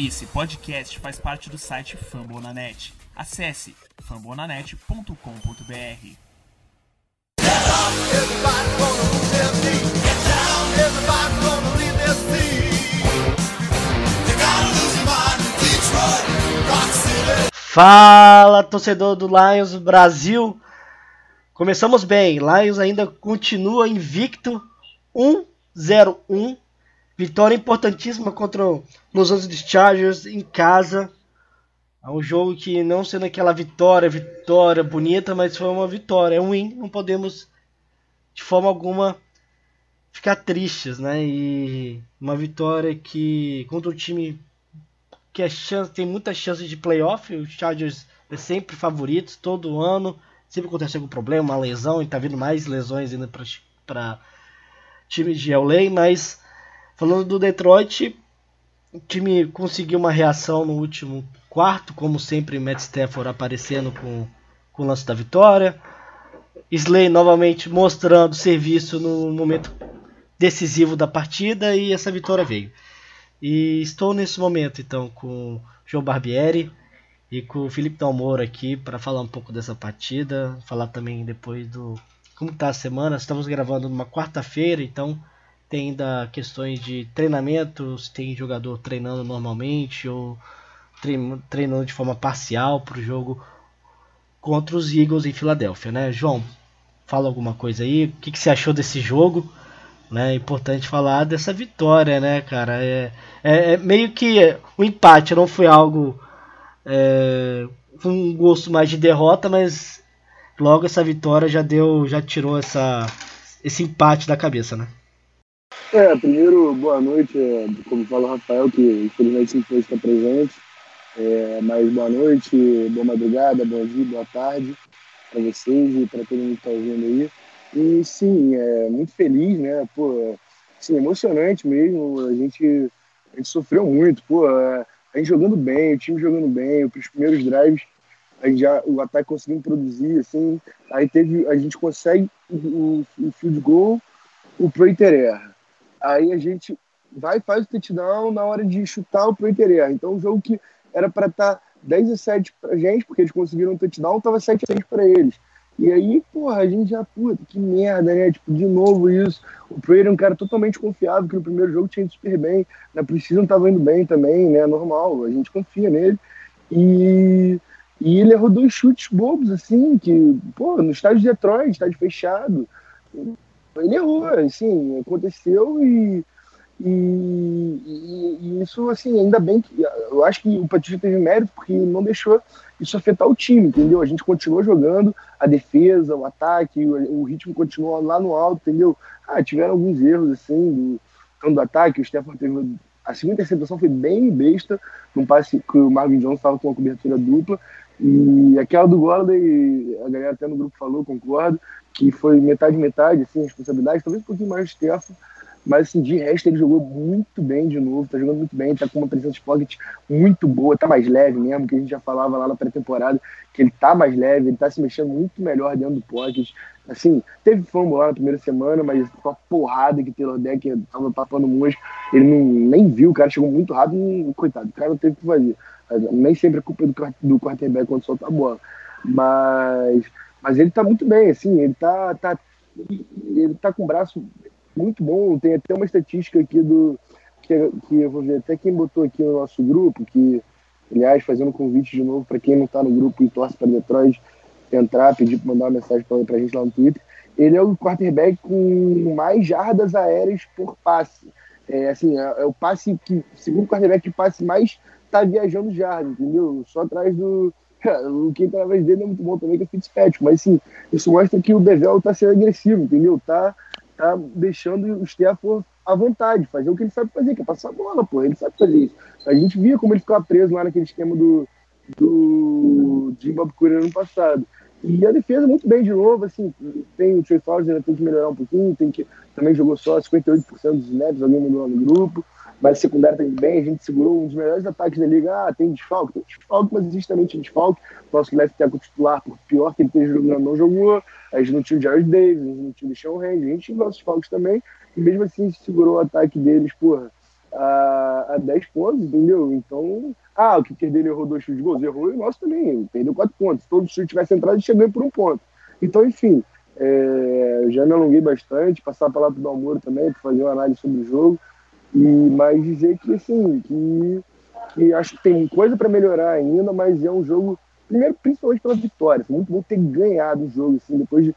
Esse podcast faz parte do site Fambonanet. Acesse fambonanet.com.br. Fala, torcedor do Lions Brasil. Começamos bem. Lions ainda continua invicto 1-0-1. Vitória importantíssima contra o Los Angeles Chargers em casa. É um jogo que não sendo aquela vitória, vitória bonita, mas foi uma vitória. É ruim, não podemos de forma alguma ficar tristes, né? E uma vitória que contra um time que é chance, tem muita chance de playoff. Os Chargers é sempre favoritos todo ano. Sempre acontece algum problema, uma lesão, e tá vindo mais lesões ainda para time de LA, mas falando do Detroit, o time conseguiu uma reação no último quarto, como sempre, Matt Stafford aparecendo com, com o lance da vitória. Slay novamente mostrando serviço no momento decisivo da partida e essa vitória veio. E estou nesse momento então com o João Barbieri e com o Felipe Dalmoro aqui para falar um pouco dessa partida, falar também depois do como está a semana. Estamos gravando numa quarta-feira, então tem ainda questões de treinamento, se tem jogador treinando normalmente ou treinando de forma parcial para o jogo contra os Eagles em Filadélfia, né? João, fala alguma coisa aí. O que, que você achou desse jogo? Né? É importante falar dessa vitória, né, cara? É, é, é meio que o um empate não foi algo é, um gosto mais de derrota, mas logo essa vitória já deu, já tirou essa esse empate da cabeça, né? É, primeiro, boa noite, é, como fala o Rafael, que infelizmente não pôde estar presente, é, mas boa noite, boa madrugada, bom dia, boa tarde para vocês e para todo mundo que está ouvindo aí. E sim, é muito feliz, né? Pô, assim, emocionante mesmo. A gente, a gente sofreu muito, pô. A gente jogando bem, o time jogando bem, os primeiros drives, a gente já, o ataque conseguindo produzir, assim. Aí teve, a gente consegue o, o field goal, o Proiter erra. Aí a gente vai faz o touchdown na hora de chutar o erra. Então, um jogo que era para estar tá 10 a 7 pra gente, porque eles conseguiram um touchdown, tava 7 a 6 para eles. E aí, porra, a gente já, puta, que merda, né? Tipo, de novo isso. O Prayer é um cara totalmente confiável, que no primeiro jogo tinha ido super bem. Na Precision tava indo bem também, né? Normal, a gente confia nele. E, e ele errou dois chutes bobos, assim, que, pô, no estádio de Detroit, estádio fechado. Ele errou, assim, aconteceu e e, e, e, isso, assim, ainda bem que. Eu acho que o Patrício teve mérito porque não deixou isso afetar o time, entendeu? A gente continuou jogando, a defesa, o ataque, o, o ritmo continuou lá no alto, entendeu? Ah, tiveram alguns erros, assim, do, do ataque, o Stefan teve. A segunda interceptação foi bem besta, num passe que o Marvin Jones estava com uma cobertura dupla. E aquela do Gordon, a galera até no grupo falou, concordo, que foi metade-metade, assim, responsabilidade, talvez um pouquinho mais do Stefan, mas assim, de resto ele jogou muito bem de novo, tá jogando muito bem, tá com uma presença de pocket muito boa, tá mais leve mesmo, que a gente já falava lá na pré-temporada, que ele tá mais leve, ele tá se mexendo muito melhor dentro do pocket. Assim, teve fumble lá na primeira semana, mas uma porrada que Taylor Deck tava papando mosca, ele não, nem viu, o cara chegou muito rápido e, coitado, o cara não teve o que fazer. Nem sempre é culpa do, do quarterback quando solta a bola. Mas, mas ele tá muito bem, assim, ele tá, tá, ele tá com o braço muito bom. Tem até uma estatística aqui do. Que, que eu vou ver até quem botou aqui no nosso grupo, que, aliás, fazendo convite de novo para quem não está no grupo e torce para Detroit entrar, pedir mandar uma mensagem para a gente lá no Twitter. Ele é o quarterback com mais jardas aéreas por passe. É, assim, é, é o passe que, segundo quarterback, que passe mais tá viajando jardas, entendeu? Só atrás do. O quem tá atrás dele é muito bom também, que é o. Mas, sim, isso mostra que o Bevel tá sendo agressivo, entendeu? Tá tá deixando o Stafford à vontade, fazer o que ele sabe fazer, que é passar a bola, pô, ele sabe fazer isso. A gente via como ele ficava preso lá naquele esquema do, do Jim Bob Cooper ano passado. E a defesa muito bem de novo, assim, tem o Trey Flowers, ainda tem que melhorar um pouquinho, tem que, também jogou só 58% dos snaps, alguém mudou no grupo, mas a secundária tá indo bem, a gente segurou um dos melhores ataques da liga, ah, tem desfalque, tem desfalque, mas existe também desfalque, nosso left tackle titular, por pior que ele esteja jogando, não jogou, a gente não tinha o Jared Davis, a gente não tinha o Sean Hand, a gente tinha nossos desfalques também, e mesmo assim segurou o ataque deles, porra, a, a 10 pontos, entendeu? Então, ah, o que dele errou dois chutes de gols, errou e o nosso também, perdeu 4 pontos. Se todo chute tivesse entrado, a gente por um ponto. Então, enfim, é, já me alonguei bastante, passar a palavra para o Dalmoro também, para fazer uma análise sobre o jogo, e mais dizer que, assim, que, que acho que tem coisa para melhorar ainda, mas é um jogo, primeiro, principalmente pela vitória, muito bom ter ganhado o jogo, assim, depois de,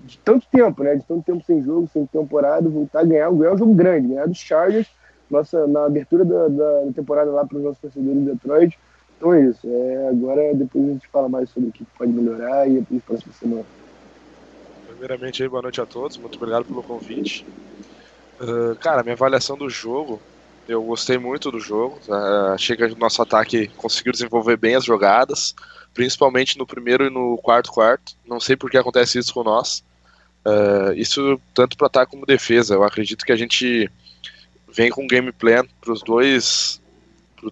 de tanto tempo, né, de tanto tempo sem jogo, sem temporada, voltar a ganhar, ganhar um jogo grande, ganhar dos Chargers, nossa, na abertura da, da temporada lá para os nossos torcedores de Detroit, então é isso, é, agora depois a gente fala mais sobre o que pode melhorar e depois próxima semana. Primeiramente, boa noite a todos. Muito obrigado pelo convite. Uh, cara, minha avaliação do jogo, eu gostei muito do jogo. Uh, achei que o nosso ataque conseguiu desenvolver bem as jogadas, principalmente no primeiro e no quarto quarto. Não sei por que acontece isso com nós. Uh, isso tanto para ataque como defesa. Eu acredito que a gente vem com um game plan para os dois,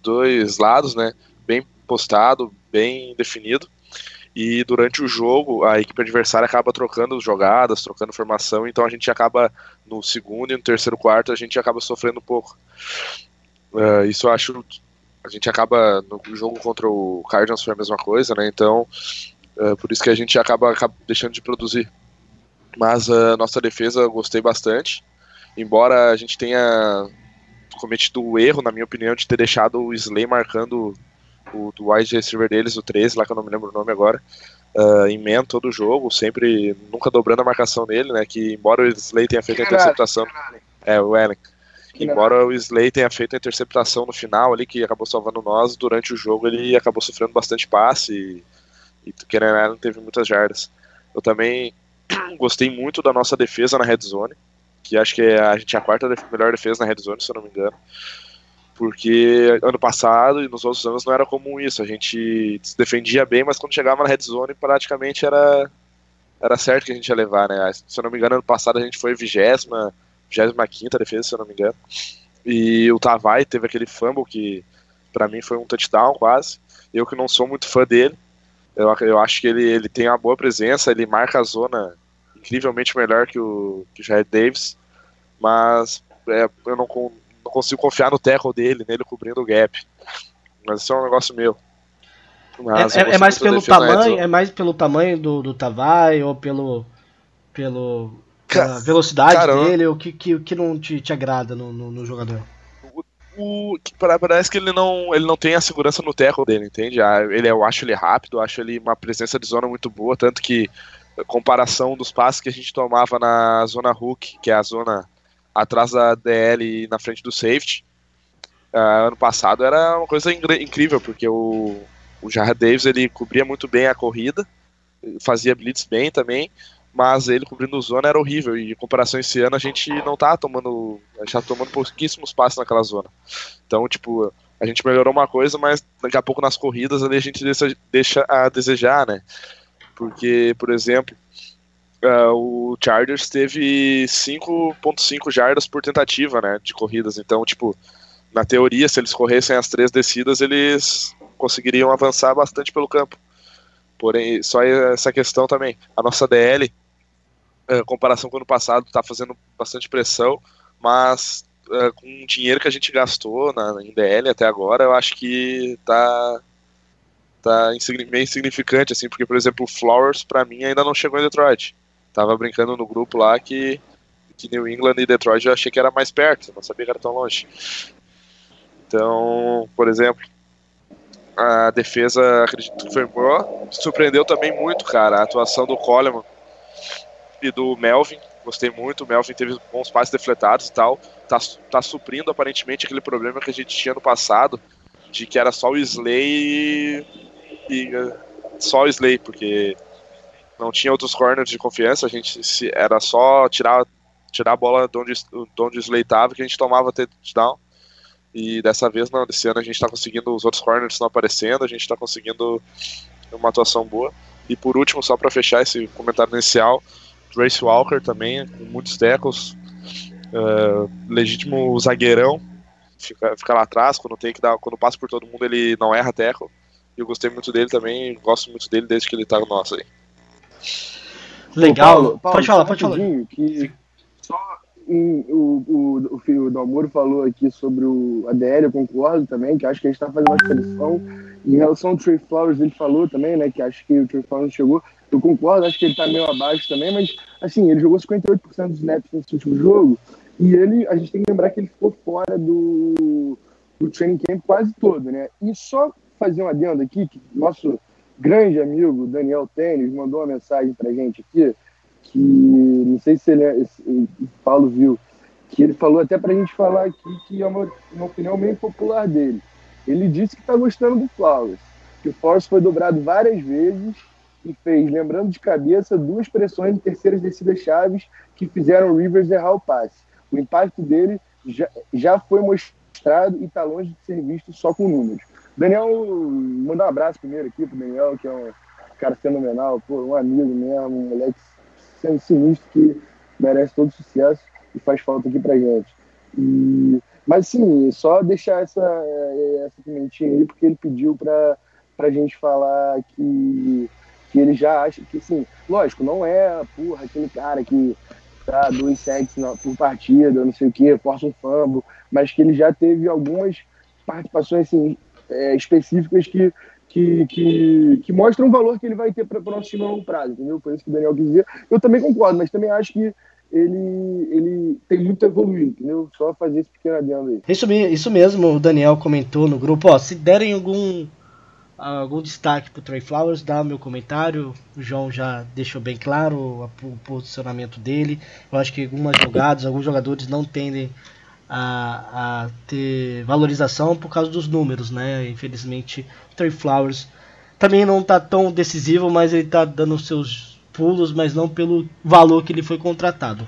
dois lados, né? Bem postado, bem definido e durante o jogo a equipe adversária acaba trocando jogadas, trocando formação, então a gente acaba no segundo e no terceiro quarto a gente acaba sofrendo um pouco. Uh, isso eu acho a gente acaba no jogo contra o Cardinals foi a mesma coisa, né? Então uh, por isso que a gente acaba, acaba deixando de produzir. Mas a uh, nossa defesa eu gostei bastante, embora a gente tenha cometido o erro, na minha opinião, de ter deixado o Slay marcando o do wide receiver deles, o 13, lá que eu não me lembro o nome agora, uh, em man todo o jogo, sempre, nunca dobrando a marcação dele, né, que embora o Slay tenha feito a interceptação, é, o Allen, embora o Slay tenha feito a interceptação no final ali, que acabou salvando nós, durante o jogo ele acabou sofrendo bastante passe e, e Keenan Allen teve muitas jardas. Eu também gostei muito da nossa defesa na red zone, que acho que é, a gente é a quarta melhor defesa na red zone, se eu não me engano porque ano passado e nos outros anos não era comum isso. A gente se defendia bem, mas quando chegava na red zone praticamente era era certo que a gente ia levar, né? Se eu não me engano, ano passado a gente foi vigésima, vigésima quinta defesa, se eu não me engano. E o Tavai teve aquele fumble que para mim foi um touchdown quase. Eu que não sou muito fã dele, eu, eu acho que ele, ele tem uma boa presença, ele marca a zona incrivelmente melhor que o, que o Jared Davis, mas é, eu não, não consigo confiar no tackle dele, nele cobrindo o gap. Mas isso é um negócio meu. Mas é, é, é mais pelo tamanho, é mais pelo tamanho do, do Tavai ou pelo pelo pela velocidade cara, dele, o que, que, que não te, te agrada no, no, no jogador? O, parece que ele não, ele não tem a segurança no tackle dele, entende? Ah, ele, eu acho ele rápido, eu acho ele uma presença de zona muito boa, tanto que comparação dos passes que a gente tomava na zona hook, que é a zona atrás da DL na frente do safety. Uh, ano passado era uma coisa incrível, porque o, o Davis ele cobria muito bem a corrida, fazia blitz bem também, mas ele cobrindo zona era horrível. E em comparação esse ano, a gente não tá tomando. A gente tá tomando pouquíssimos passos naquela zona. Então, tipo, a gente melhorou uma coisa, mas daqui a pouco nas corridas ali a gente deixa, deixa a desejar, né? Porque, por exemplo, Uh, o Chargers teve 5.5 jardas por tentativa, né, de corridas. Então, tipo, na teoria, se eles corressem as três descidas, eles conseguiriam avançar bastante pelo campo. Porém, só essa questão também. A nossa DL, uh, comparação com o ano passado, está fazendo bastante pressão, mas uh, com o dinheiro que a gente gastou na, em DL até agora, eu acho que tá tá meio insignificante, assim, porque, por exemplo, o Flowers, para mim, ainda não chegou em Detroit tava brincando no grupo lá que, que New England e Detroit eu achei que era mais perto, não sabia que era tão longe. Então, por exemplo, a defesa acredito que foi boa. Surpreendeu também muito, cara, a atuação do Coleman e do Melvin. Gostei muito. O Melvin teve bons passes defletados e tal. Tá, tá suprindo aparentemente aquele problema que a gente tinha no passado, de que era só o Slay e, e só o Slay, porque não tinha outros corners de confiança, a gente se, era só tirar, tirar a bola de onde, de onde esleitava que a gente tomava touchdown. E dessa vez não, desse ano a gente está conseguindo, os outros corners estão aparecendo, a gente está conseguindo uma atuação boa. E por último, só para fechar esse comentário inicial, Trace Walker também, com muitos tackles, uh, legítimo zagueirão, fica, fica lá atrás, quando tem que dar, quando passa por todo mundo ele não erra tackle. E eu gostei muito dele também, gosto muito dele desde que ele tá no nosso aí. Legal. Paulo, Paulo, pode falar, pode falar. Que só, em, o, o, o, o Dalmoro falou aqui sobre o ADL, eu concordo também, que acho que a gente está fazendo uma expressão. Em relação ao Trey Flowers, ele falou também, né, que acho que o Trey Flowers chegou. Eu concordo, acho que ele está meio abaixo também, mas, assim, ele jogou 58% dos snaps nesse último jogo, e ele, a gente tem que lembrar que ele ficou fora do, do training camp quase todo, né? E só fazer um adendo aqui, que nosso grande amigo Daniel Tênis mandou uma mensagem pra gente aqui, que não sei se ele, é, o Paulo viu, que ele falou até para a gente falar aqui que é uma, uma opinião meio popular dele. Ele disse que está gostando do Flowers, que o Flowers foi dobrado várias vezes e fez, lembrando de cabeça, duas pressões em terceiras descidas chaves que fizeram o Rivers errar o passe. O impacto dele já, já foi mostrado e está longe de ser visto só com números. Daniel, mandar um abraço primeiro aqui pro Daniel, que é um cara fenomenal, pô, um amigo mesmo, um moleque sendo sinistro que merece todo sucesso e faz falta aqui pra gente. E, mas sim, só deixar essa, essa pimentinha aí, porque ele pediu pra, pra gente falar que, que ele já acha que, sim, lógico, não é, porra, aquele cara que tá dois sets por partida, não sei o que, força um fumble, mas que ele já teve algumas participações assim, é, específicas que que, que, que mostra um valor que ele vai ter para o nosso time a longo prazo, entendeu? Foi isso que o Daniel quis dizer. Eu também concordo, mas também acho que ele, ele tem muito a evoluir, entendeu? Só fazer esse pequeno adendo aí. Isso, isso mesmo, o Daniel comentou no grupo. Ó, se derem algum, algum destaque pro Trey Flowers, dá meu comentário. O João já deixou bem claro o posicionamento dele. Eu acho que algumas jogadas, alguns jogadores não tendem a, a ter valorização por causa dos números, né? Infelizmente, Trey Flowers também não está tão decisivo, mas ele está dando seus pulos, mas não pelo valor que ele foi contratado.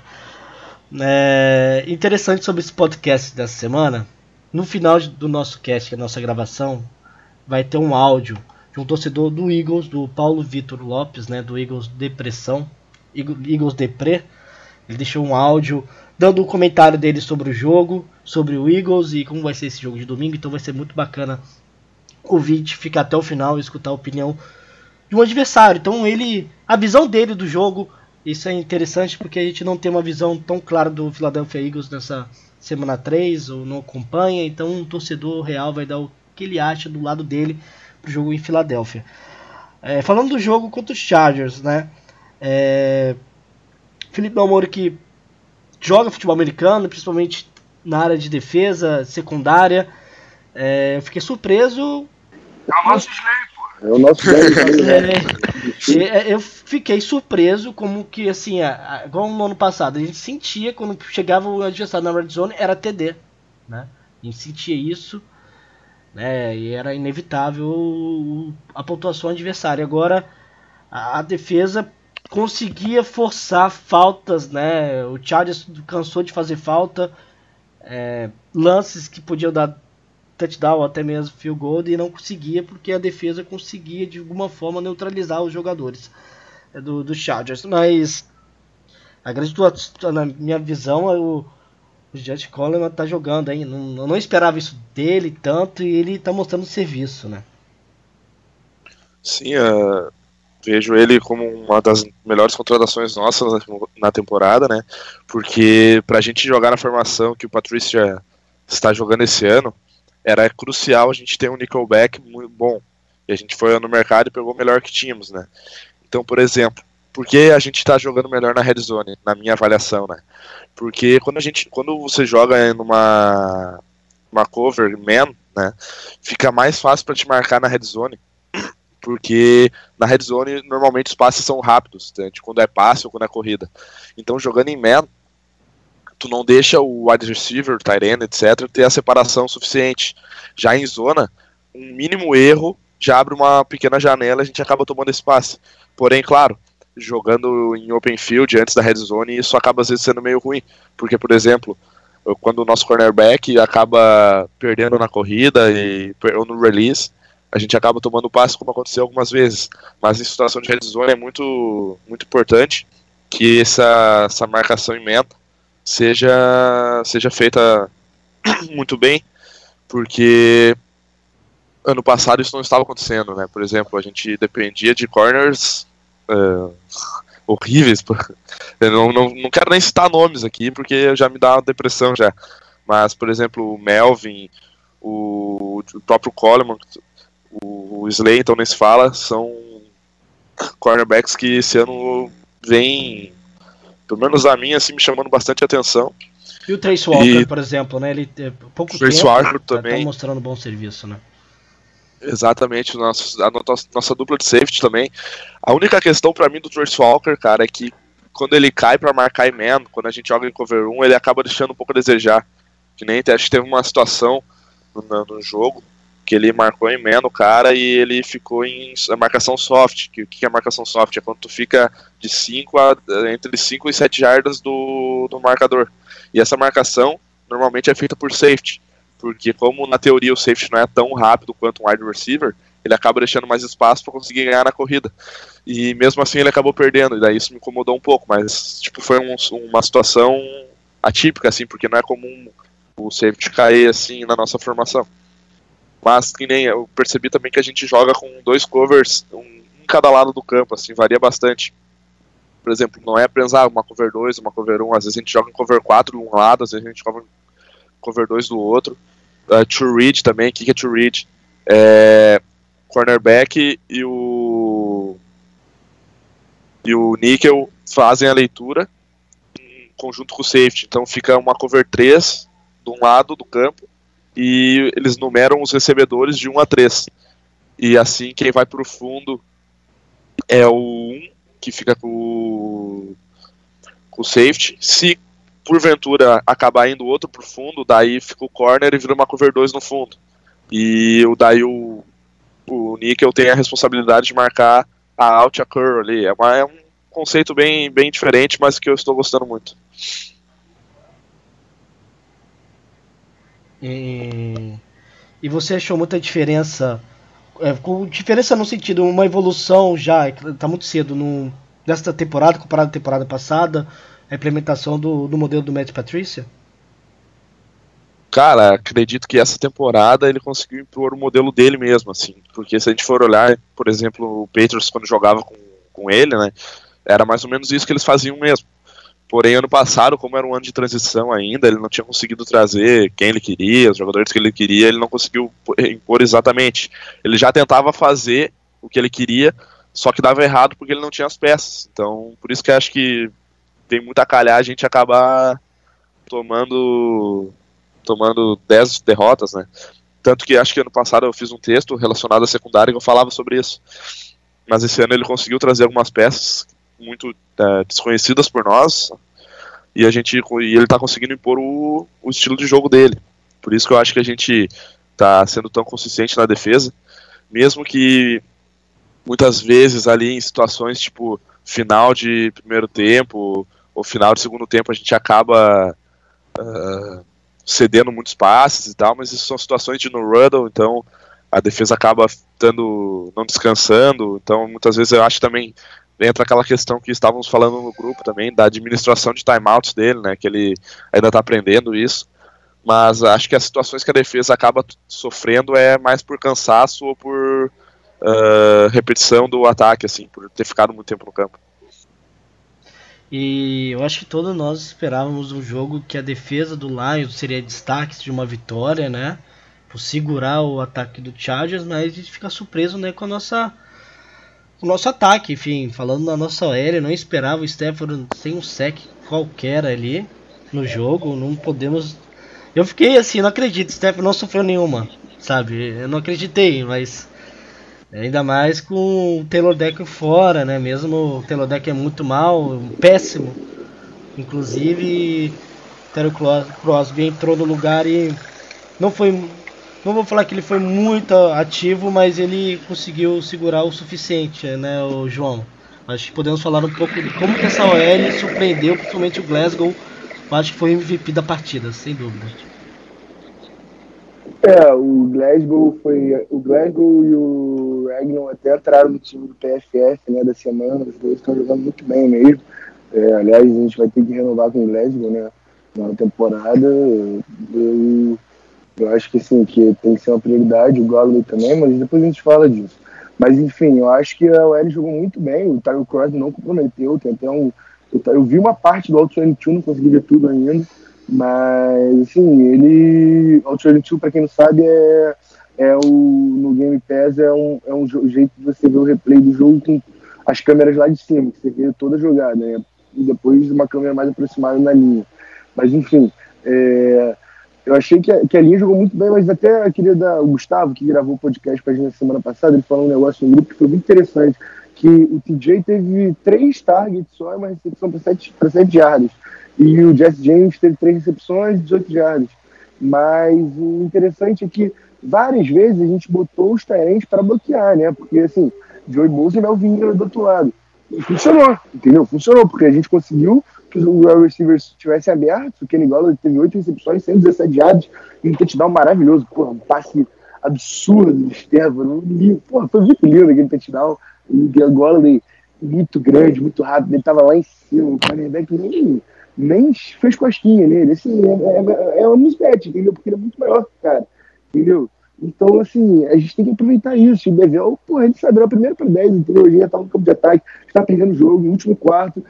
É interessante sobre esse podcast dessa semana. No final do nosso cast, a nossa gravação, vai ter um áudio de um torcedor do Eagles, do Paulo Vitor Lopes, né, do Eagles Depressão, Eagles Depre. Ele deixou um áudio dando um comentário dele sobre o jogo, sobre o Eagles e como vai ser esse jogo de domingo. Então vai ser muito bacana ouvir, ficar até o final e escutar a opinião de um adversário. Então ele, a visão dele do jogo, isso é interessante porque a gente não tem uma visão tão clara do Philadelphia Eagles nessa semana 3 ou não acompanha. Então um torcedor real vai dar o que ele acha do lado dele pro jogo em Filadélfia. É, falando do jogo contra os Chargers, né? É, Felipe Belmoro que joga futebol americano, principalmente na área de defesa, secundária. É, eu fiquei surpreso. É o nosso Slay, pô. É o nosso Slay. é, é, eu fiquei surpreso como que, assim, igual no ano passado, a gente sentia quando chegava o adversário na red zone, era TD, né? A gente sentia isso, né? E era inevitável a pontuação adversária. Agora, a, a defesa conseguia forçar faltas, né? O Chargers cansou de fazer falta, é, lances que podiam dar touchdown ou até mesmo field goal e não conseguia porque a defesa conseguia de alguma forma neutralizar os jogadores é, do, do Chargers. Mas a grande na minha visão é o, o Jet Coleman tá jogando aí. Não, eu não esperava isso dele tanto e ele tá mostrando serviço, né? Sim, uh, vejo ele como uma das melhores contratações nossas na temporada, né? Porque para a gente jogar na formação que o Patrícia está jogando esse ano, era crucial a gente ter um nickelback muito bom. E a gente foi no mercado e pegou o melhor que tínhamos, né? Então, por exemplo, por que a gente está jogando melhor na red zone, na minha avaliação, né? Porque quando a gente, quando você joga numa uma cover man, né, fica mais fácil para te marcar na red zone porque na red zone normalmente os passes são rápidos, né, quando é passe ou quando é corrida. Então jogando em man, tu não deixa o wide receiver, tight end, etc, ter a separação suficiente. Já em zona, um mínimo erro já abre uma pequena janela a gente acaba tomando esse passe. Porém, claro, jogando em open field antes da red zone, isso acaba às vezes sendo meio ruim, porque por exemplo, quando o nosso cornerback acaba perdendo na corrida e ou no release, a gente acaba tomando passe como aconteceu algumas vezes. Mas em situação de red zone é muito, muito importante que essa, essa marcação em meta seja, seja feita muito bem, porque ano passado isso não estava acontecendo, né? Por exemplo, a gente dependia de corners uh, horríveis. Eu não, não, não quero nem citar nomes aqui, porque já me dá uma depressão já. Mas, por exemplo, o Melvin, o, o próprio Coleman, o, o Slayton nem se fala, são cornerbacks que esse ano vem, pelo menos a mim, assim, me chamando bastante atenção. E o Trace Walker, e... por exemplo, né? Ele é, pouco Trace tempo, Walker tá, também. Tá mostrando bom serviço, né? Exatamente, nosso, a nossa, nossa dupla de safety também. A única questão para mim do Trace Walker, cara, é que quando ele cai para marcar em man, quando a gente joga em cover 1, ele acaba deixando um pouco a desejar. Que nem acho que teve uma situação no, no jogo que ele marcou em man o cara e ele ficou em marcação soft. Que, o que é marcação soft? É quando tu fica de 5 a entre 5 e 7 jardas do, do marcador. E essa marcação normalmente é feita por safety. Porque como na teoria o safety não é tão rápido quanto um wide receiver, ele acaba deixando mais espaço para conseguir ganhar na corrida. E mesmo assim ele acabou perdendo, e daí isso me incomodou um pouco, mas tipo foi um, uma situação atípica assim, porque não é comum o safety cair assim na nossa formação. Mas que nem eu percebi também que a gente joga com dois covers, um em cada lado do campo, assim, varia bastante. Por exemplo, não é apenas ah, uma cover 2, uma cover 1, um, às vezes a gente joga em cover 4 de um lado, às vezes a gente joga em cover 2 do outro. Uh, true read também, o que, que é true read? É, cornerback e o e o níquel fazem a leitura em conjunto com o safety. Então fica uma cover 3 de um lado do campo e eles numeram os recebedores de 1 a 3. E assim quem vai para o fundo é o 1 que fica com, com o safety. Se porventura acabar indo outro pro fundo, daí fica o corner e vira uma cover 2 no fundo. E o daí o, o Nickel tem a responsabilidade de marcar a out a curl ali. É, uma, é um conceito bem, bem diferente, mas que eu estou gostando muito. E, e você achou muita diferença? É, com diferença no sentido, uma evolução já, está muito cedo no, nesta temporada comparado à temporada passada, a implementação do, do modelo do Matt Patricia? Cara, acredito que essa temporada ele conseguiu impor o modelo dele mesmo, assim. Porque se a gente for olhar, por exemplo, o Patriots quando jogava com, com ele, né? Era mais ou menos isso que eles faziam mesmo. Porém, ano passado, como era um ano de transição ainda, ele não tinha conseguido trazer quem ele queria, os jogadores que ele queria, ele não conseguiu impor exatamente. Ele já tentava fazer o que ele queria, só que dava errado porque ele não tinha as peças. Então, por isso que acho que tem muita calhar a gente acabar tomando tomando 10 derrotas, né? Tanto que acho que ano passado eu fiz um texto relacionado à secundária que eu falava sobre isso. Mas esse ano ele conseguiu trazer algumas peças muito é, desconhecidas por nós e a gente e ele está conseguindo impor o, o estilo de jogo dele. Por isso que eu acho que a gente está sendo tão consistente na defesa, mesmo que muitas vezes ali em situações tipo final de primeiro tempo ou final de segundo tempo a gente acaba uh, cedendo muitos passes e tal, mas isso são situações de no ruddle, então a defesa acaba estando não descansando, então muitas vezes eu acho também entra aquela questão que estávamos falando no grupo também da administração de timeouts dele, né, que ele ainda está aprendendo isso, mas acho que as situações que a defesa acaba sofrendo é mais por cansaço ou por uh, repetição do ataque, assim, por ter ficado muito tempo no campo. E eu acho que todos nós esperávamos um jogo que a defesa do Lions seria destaque de uma vitória, né? Por segurar o ataque do Chargers, mas a gente fica surpreso, né, com a nossa o nosso ataque, enfim, falando na nossa OL, não esperava o Stafford sem um sec qualquer ali no jogo, não podemos eu fiquei assim, não acredito, o Stafford não sofreu nenhuma, sabe? Eu não acreditei, mas Ainda mais com o Taylor Deck fora, né? Mesmo o Taylor Deck é muito mal, péssimo. Inclusive, Terry Crosby entrou no lugar e não foi. Não vou falar que ele foi muito ativo, mas ele conseguiu segurar o suficiente, né, o João? Acho que podemos falar um pouco de como que essa OL surpreendeu, principalmente o Glasgow. Acho que foi MVP da partida, sem dúvida. É, o Glasgow foi. O Glasgow e o Ragnon até entraram no time do PFF né, da semana, os dois estão jogando muito bem mesmo. É, aliás, a gente vai ter que renovar com o Glasgow né, na temporada. Eu, eu acho que assim, que tem que ser uma prioridade, o Galloway também, mas depois a gente fala disso. Mas enfim, eu acho que a OL jogou muito bem, o Tyler Cross não comprometeu, tem até um. Eu, vi uma parte do Auto 22, não consegui ver tudo ainda, mas assim, ele. Auto 22, para quem não sabe, é, é o. No Game Pass é um, é um jeito de você ver o replay do jogo com as câmeras lá de cima, que você vê toda a jogada, né? E depois uma câmera mais aproximada na linha. Mas enfim, é, eu achei que a, que a linha jogou muito bem, mas até queria dar o Gustavo, que gravou o podcast com a gente na semana passada, ele falou um negócio no grupo que foi muito interessante, que o TJ teve três targets só e uma recepção para sete, para sete yardas. E o Jesse James teve três recepções e 18 yardas. Mas o interessante é que várias vezes a gente botou os Tyrants para bloquear, né? Porque assim, Joey Bosa e o Vinha do outro lado. E funcionou, entendeu? Funcionou, porque a gente conseguiu que o wide receiver estivesse aberto, o Kenny Golladay teve 8 recepções, 117 yards, e um touchdown maravilhoso, pô, um passe absurdo do Estevam, pô, foi muito lindo aquele touchdown, o Golladay muito grande, muito rápido, ele tava lá em cima, o cornerback nem, nem fez cosquinha nele, assim, é, é, é um mismatch, entendeu? Porque ele é muito maior que o cara, entendeu? Então, assim, a gente tem que aproveitar isso. O Bevel, pô, ele saiu a primeira para 10, entendeu? Já tá no campo de ataque, está perdendo o jogo, no último quarto,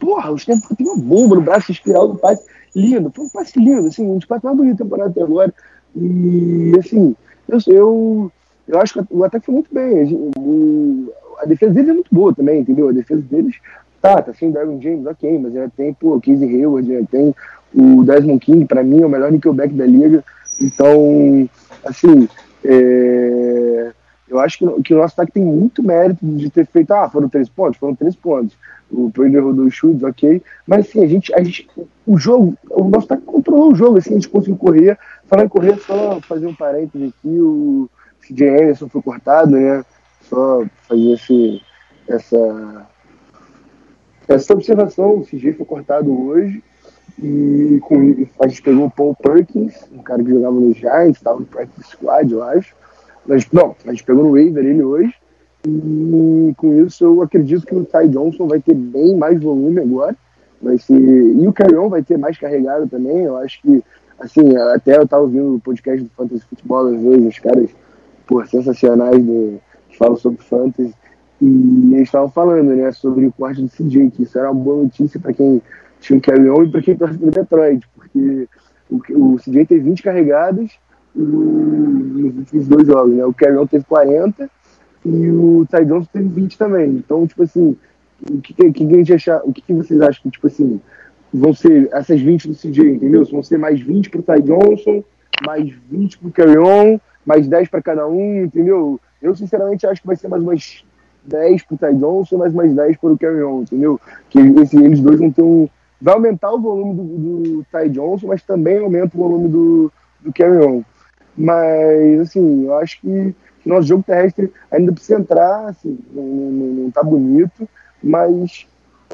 Porra, os tempos tem uma bomba no braço, espiral do passe. Lindo, foi um passe lindo, assim, um dos passes mais bonitos da temporada até agora. E, assim, eu, eu, eu acho que o ataque foi muito bem. O, a defesa deles é muito boa também, entendeu? A defesa deles, tá, tá sem o Darwin James, ok, mas já tem, pô, o Casey Hayward, já tem o Desmond King, pra mim, é o melhor nickelback da liga. Então, assim, é, eu acho que, que o nosso ataque tem muito mérito de ter feito, ah, foram três pontos, foram três pontos o Purdy rodou os chutes, ok. Mas assim, a gente, a gente, o jogo, o nosso ataque controlou o jogo, assim, a gente conseguiu correr. Falar em correr, só fazer um parênteses aqui, o CJ Anderson foi cortado, né? Só fazer esse, essa, essa observação, o CJ foi cortado hoje. E com, a gente pegou o Paul Perkins, um cara que jogava no Giants, estava no practice squad, eu acho. Mas, não, a gente pegou no waiver ele hoje. E com isso eu acredito que o Ty Johnson vai ter bem mais volume agora. Vai ser... E o Carrion vai ter mais carregado também. Eu acho que, assim, até eu estava ouvindo o podcast do Fantasy Futebol às vezes, os caras, por sensacionais do... que falam sobre Fantasy. E eles estavam falando, né, sobre o corte do CJ, que isso era uma boa notícia para quem tinha o Carrion e para quem torce para Detroit, porque o, o CJ teve 20 carregadas nos últimos dois jogos, né? O Carrion teve 40 e o Ty Johnson teve 20 também. Então, tipo assim, o que, que, que a gente achar, o que, que vocês acham que, tipo assim, vão ser essas 20 do CJ, entendeu? Vão ser mais 20 pro Ty Johnson, mais 20 pro Carry On, mais 10 para cada um, entendeu? Eu, sinceramente, acho que vai ser mais umas 10 pro Ty Johnson, mais mais 10 para o Carry On, entendeu? Que esse, eles dois vão ter um. Vai aumentar o volume do, do Ty Johnson, mas também aumenta o volume do, do Carry On. Mas, assim, eu acho que nosso jogo terrestre ainda precisa entrar, assim, não, não, não tá bonito, mas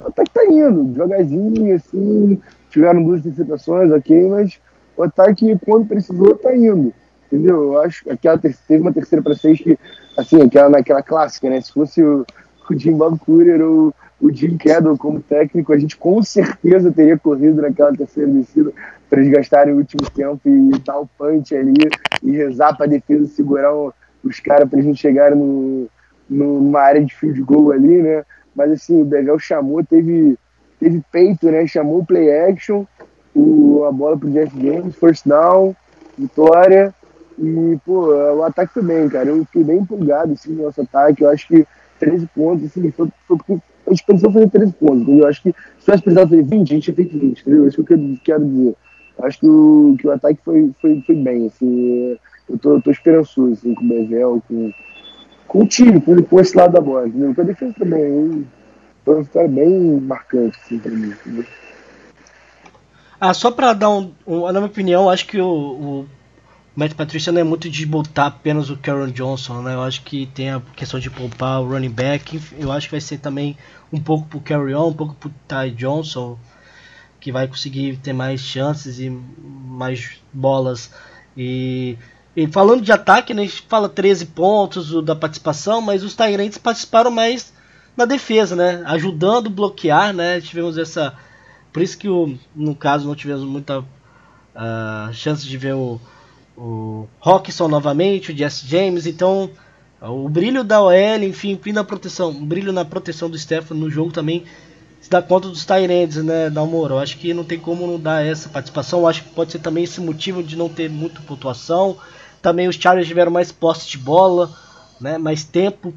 até que tá indo, devagarzinho, assim, tiveram duas interceptações, ok, mas o ataque, quando precisou, tá indo. Entendeu? Eu acho que aquela teve uma terceira para seis que, assim, aquela naquela clássica, né? Se fosse o, o Jim Bob Courier ou o Jim Kedle como técnico, a gente com certeza teria corrido naquela terceira descida para eles gastarem o último tempo e dar o punch ali e rezar para a defesa segurar os caras para eles chegarem no, no, numa área de field goal ali, né? Mas assim, o Bevel chamou, teve, teve peito, né? Chamou o play action, o, a bola pro Jeff James, first down, vitória. E, pô, o ataque bem, cara. Eu fiquei bem empolgado assim, no nosso ataque. Eu acho que 13 pontos, assim, foi, foi a gente pensou fazer 13 pontos. Entendeu? Eu acho que se tivesse precisado fazer 20, a gente tinha feito 20, entendeu? Isso que eu quero dizer. Eu acho que o, que o ataque foi, foi, foi bem, assim eu tô, tô esperançoso assim, com o Bevel, com, com o time, com, com esse lado da bola, entendeu? Com a defesa também. Foi uma vitória bem marcante assim, pra mim. Entendeu? Ah, só pra dar um, um. Na minha opinião, acho que o, o Matt Patricia não é muito de botar apenas o Karen Johnson, né? Eu acho que tem a questão de poupar o running back. Eu acho que vai ser também um pouco pro Carry On, um pouco pro Ty Johnson, que vai conseguir ter mais chances e mais bolas. E e falando de ataque, né, a gente fala 13 pontos da participação, mas os Tyrants participaram mais na defesa, né? Ajudando bloquear, né? Tivemos essa. Por isso que o, no caso não tivemos muita uh, chance de ver o, o Rockson novamente, o Jesse James. Então O brilho da OL, enfim, brilho na proteção, o brilho na proteção do Stefano no jogo também se dá conta dos Tyrands, né, da Eu acho que não tem como não dar essa participação. Acho que pode ser também esse motivo de não ter muita pontuação. Também os Chargers tiveram mais posse de bola, né, mais tempo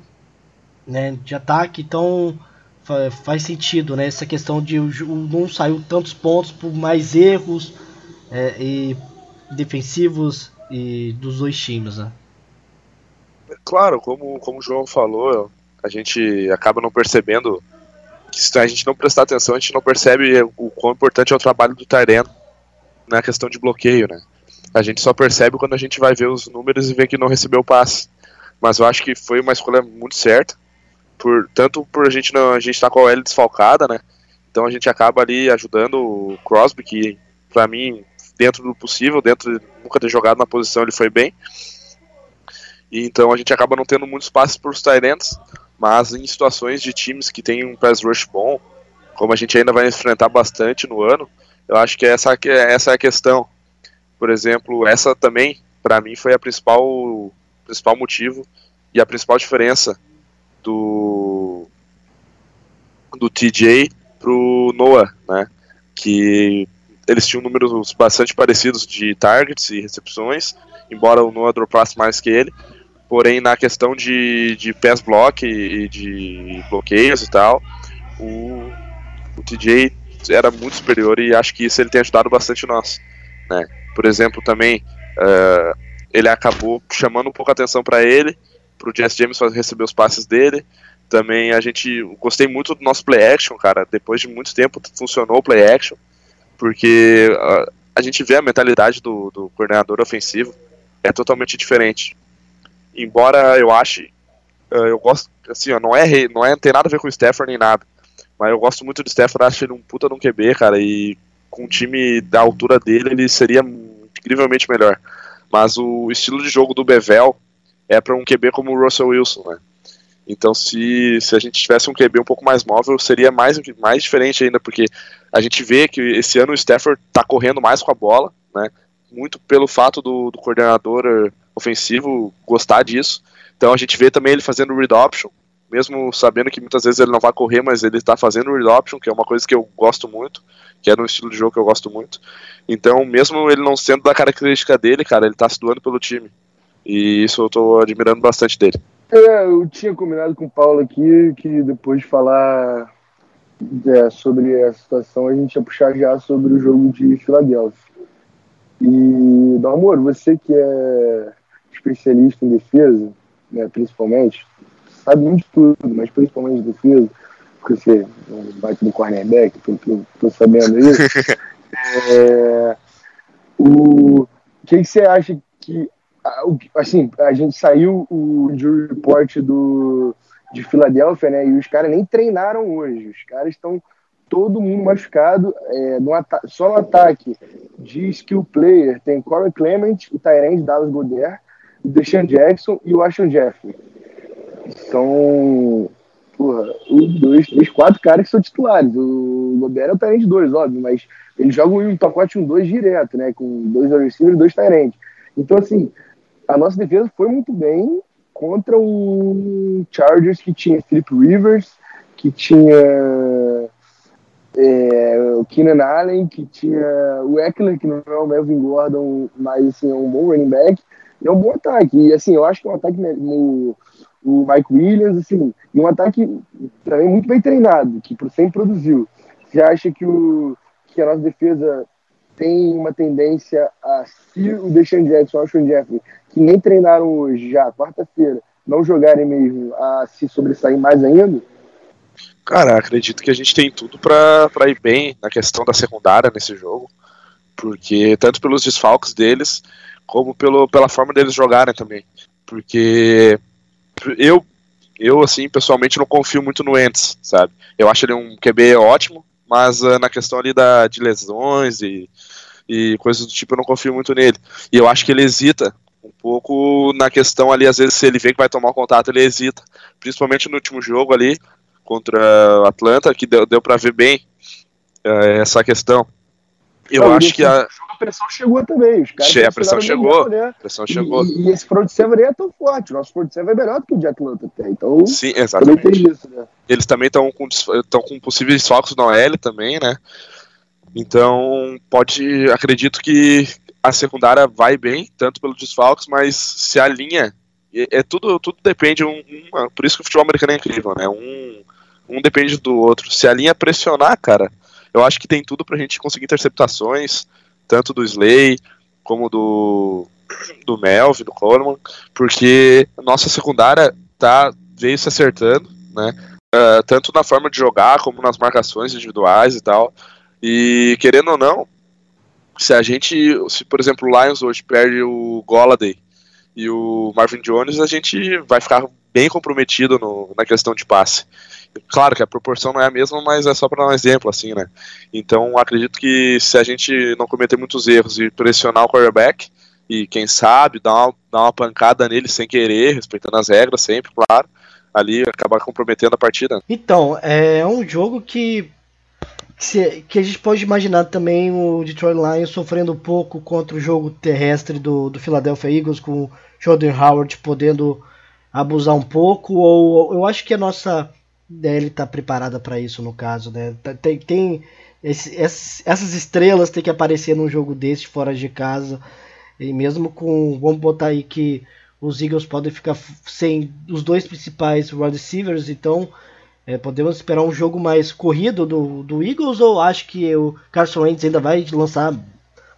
né, de ataque, então faz sentido, né, essa questão de não saiu tantos pontos por mais erros é, e defensivos e dos dois times, né? Claro, como, como o João falou, a gente acaba não percebendo que se a gente não prestar atenção, a gente não percebe o quão importante é o trabalho do Tyreno na questão de bloqueio, né? A gente só percebe quando a gente vai ver os números e vê que não recebeu o passe. Mas eu acho que foi uma escolha muito certa, por tanto por a gente não a gente tá com a L desfalcada, né? Então a gente acaba ali ajudando o Crosby, que para mim dentro do possível, dentro de nunca ter jogado na posição, ele foi bem. E então a gente acaba não tendo muitos passes para os Tyrants, mas em situações de times que tem um pass rush bom, como a gente ainda vai enfrentar bastante no ano, eu acho que essa, essa é a questão. Por exemplo, essa também, para mim, foi a principal, principal motivo e a principal diferença do, do TJ pro Noah, né? Que eles tinham números bastante parecidos de targets e recepções, embora o Noah dropasse mais que ele. Porém, na questão de, de pass block e de bloqueios e tal, o, o TJ era muito superior e acho que isso ele tem ajudado bastante nós. Né? Por exemplo, também uh, ele acabou chamando um pouco a atenção para ele, para o Jess James receber os passes dele. Também a gente gostei muito do nosso play action, cara. Depois de muito tempo funcionou o play action porque a, a gente vê a mentalidade do, do coordenador ofensivo é totalmente diferente. Embora eu ache, eh, eu gosto, assim, ó, não é, não é, tem nada a ver com o Stafford nem nada, mas eu gosto muito do Stafford, acho ele um puta de um QB, cara, e com um time da altura dele, ele seria incrivelmente melhor. Mas o estilo de jogo do Bevel é para um QB como o Russell Wilson, né? Então, se, se a gente tivesse um QB um pouco mais móvel, seria mais, mais diferente ainda, porque a gente vê que esse ano o Stafford está correndo mais com a bola, né? Muito pelo fato do, do coordenador eh, ofensivo gostar disso. Então a gente vê também ele fazendo read option, mesmo sabendo que muitas vezes ele não vai correr, mas ele está fazendo read option, que é uma coisa que eu gosto muito, que é um estilo de jogo que eu gosto muito. Então, mesmo ele não sendo da característica dele, cara, ele está se doando pelo time. E isso eu estou admirando bastante dele. É, eu tinha combinado com o Paulo aqui que depois de falar é, sobre a situação, a gente ia puxar já sobre o jogo de Filadélfia. E, Dalmor, você que é especialista em defesa, né, principalmente, sabe muito de tudo, mas principalmente de defesa, porque você bate no cornerback, tô, tô, tô sabendo isso. é, o, o que você acha que assim, a gente saiu o jury report do, de Filadélfia, né? E os caras nem treinaram hoje. Os caras estão todo mundo machucado. É, no só no ataque de skill player tem Corey Clement, o Tyrande Dallas Goddard, o Deshaun Jackson e o Ashton Jeffrey. São porra, os dois, três, quatro caras que são titulares. O Goddard é o Tyrande 2, óbvio, mas eles jogam um pacote 1-2 direto, né? Com dois receivers e dois Tyrande. Então, assim, a nossa defesa foi muito bem contra um Chargers que tinha Philip Rivers, que tinha é, o Keenan Allen, que tinha o Eckler, que não é o Melvin Gordon, mas assim, é um bom running back, e é um bom ataque. E assim, eu acho que é um ataque no, o Mike Williams, assim, e um ataque também muito bem treinado, que sempre produziu. Você acha que, o, que a nossa defesa tem uma tendência a, se o Deshaun Jackson o Sean Jeffrey, que nem treinaram hoje, já, quarta-feira, não jogarem mesmo, a se sobressair mais ainda? Cara, acredito que a gente tem tudo para ir bem na questão da secundária nesse jogo, porque tanto pelos desfalques deles, como pelo, pela forma deles jogarem também. Porque eu, eu assim, pessoalmente não confio muito no Ents, sabe? Eu acho ele um QB ótimo, mas uh, na questão ali da, de lesões e e coisas do tipo, eu não confio muito nele. E eu acho que ele hesita pouco na questão ali, às vezes, se ele vê que vai tomar o contato, ele hesita. Principalmente no último jogo ali, contra Atlanta, que deu, deu para ver bem uh, essa questão. Eu acho que a. pressão chegou também. Os caras Che- a pressão chegou. legal, né? A pressão chegou. E, e esse front seven é tão forte. O nosso front seven é melhor do que o de Atlanta até. Então, Sim, também exatamente. tem isso, né? Eles também estão com, tão com possíveis focos na OL também, né? Então, pode. Acredito que a secundária vai bem, tanto pelos desfalques, mas se a linha. É, é tudo, tudo depende. Um, uma- por isso que o futebol americano é incrível, né? Um, um depende do outro. Se a linha pressionar, cara, eu acho que tem tudo pra gente conseguir interceptações, tanto do Slay como do, do Melvin, do Coleman, porque nossa secundária tá, veio se acertando, né? Uh, tanto na forma de jogar como nas marcações individuais e tal. E querendo ou não, se a gente, se por exemplo o Lions hoje perde o Golladay e o Marvin Jones, a gente vai ficar bem comprometido no, na questão de passe. Claro que a proporção não é a mesma, mas é só para dar um exemplo, assim, né? Então acredito que se a gente não cometer muitos erros e pressionar o quarterback, e quem sabe dar uma, dar uma pancada nele sem querer, respeitando as regras sempre, claro, ali acabar comprometendo a partida. Então, é um jogo que, que, que a gente pode imaginar também o Detroit Lions sofrendo um pouco contra o jogo terrestre do, do Philadelphia Eagles, com o Jordan Howard podendo abusar um pouco, ou eu acho que a nossa DL está preparada para isso no caso, né? Tá- Tem, tem esse- essas estrelas tem que aparecer num jogo desse fora de casa, e mesmo com, vamos botar aí que os Eagles podem ficar sem os dois principais wide receivers, então é, podemos esperar um jogo mais corrido do, do Eagles ou acho que o Carson Wentz ainda vai lançar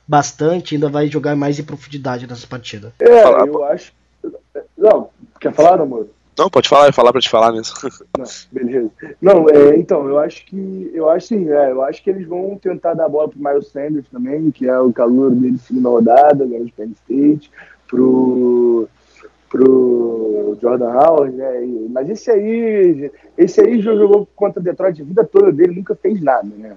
bastante, ainda vai jogar mais em profundidade nessa partida? É, eu acho. Não, quer falar, amor? Não, pode falar, eu ia falar pra te falar mesmo. Não, beleza. Não, é, então, eu acho que. Eu acho sim, é, eu acho que eles vão tentar dar a bola pro Miles Sanders também, que é o calor dele segunda rodada, ganhou de Penn State, pro. Pro Jordan Howard, né? E- Mas esse aí. Esse aí já jogou contra Detroit a vida toda dele, nunca fez nada, né?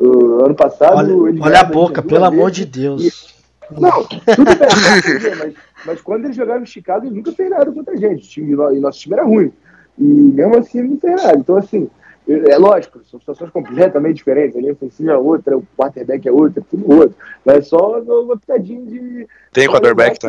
O ano passado. Olha, ele olha a boca, pelo amor de Deus. Não, tudo bem, mas, mas quando ele jogava em Chicago, ele nunca fez nada contra a gente. O time- E nosso time era ruim. E mesmo assim, ele não fez nada. Então, assim, é é lógico, são situações completamente diferentes. A linha ofensiva é outra, o quarterback é outra, tudo outro. Mas é só uma pitadinha de. Tem quarterback, tá?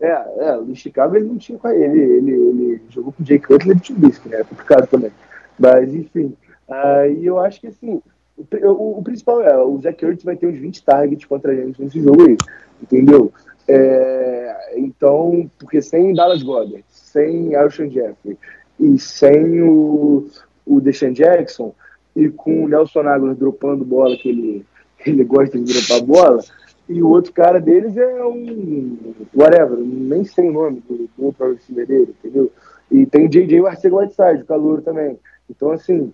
É, é, no Chicago ele não tinha ele. Ele, ele jogou com o Jay Cutler e o Trubisky, né? É complicado também. Mas, enfim. Aí eu acho que, assim, o, o- o principal é, o Zach Ertz vai ter uns 20 targets contra a gente nesse jogo aí, entendeu? É, então, porque sem Dallas Goddard, sem Alshon Jeffrey e sem o, o Deshaun Jackson e com o Nelson Aguilar dropando bola, que ele, ele gosta de dropar bola, e o outro cara deles é um whatever, nem sei o nome do, do outro receiver dele, entendeu? E tem o JJ Arcega Whiteside, o calor também. Então, assim,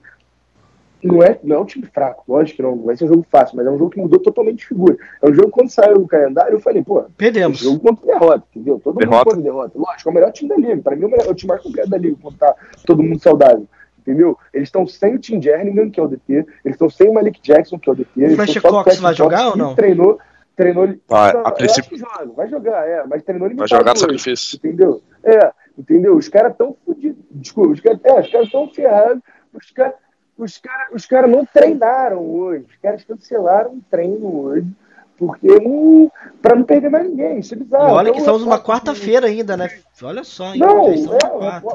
não é, não é um time fraco, lógico que não, não vai ser um jogo fácil, mas é um jogo que mudou totalmente de figura. É um jogo que quando saiu o calendário, eu falei, pô, Perdemos. jogo contra derrota, entendeu? Todo Derrota. mundo contra derrota. Lógico, é o melhor time da liga. Para mim, é o, melhor, é o time mais completo da liga, quando tá todo mundo saudável. Entendeu? Eles estão sem o Tim Jernigan, que é o DT, eles estão sem o Malik Jackson, que é o DT. eles Fletcher o Cox vai jogar Cox, ou não? Treinou, treinou. Vai, Não, a princípio- que joga, vai jogar, é, mas treinou Vai limitado. jogar no hoje, sacrifício. Entendeu? É, entendeu? Os caras estão fodidos. Desculpa, os caras é, os estão ferrados. Os caras os cara, os cara não treinaram hoje. Os caras cancelaram o treino hoje. Porque não. Pra não perder mais ninguém. Isso é E bizarro. olha que Então, estamos numa quarta-feira ainda, né? Olha só, hein? Não, é,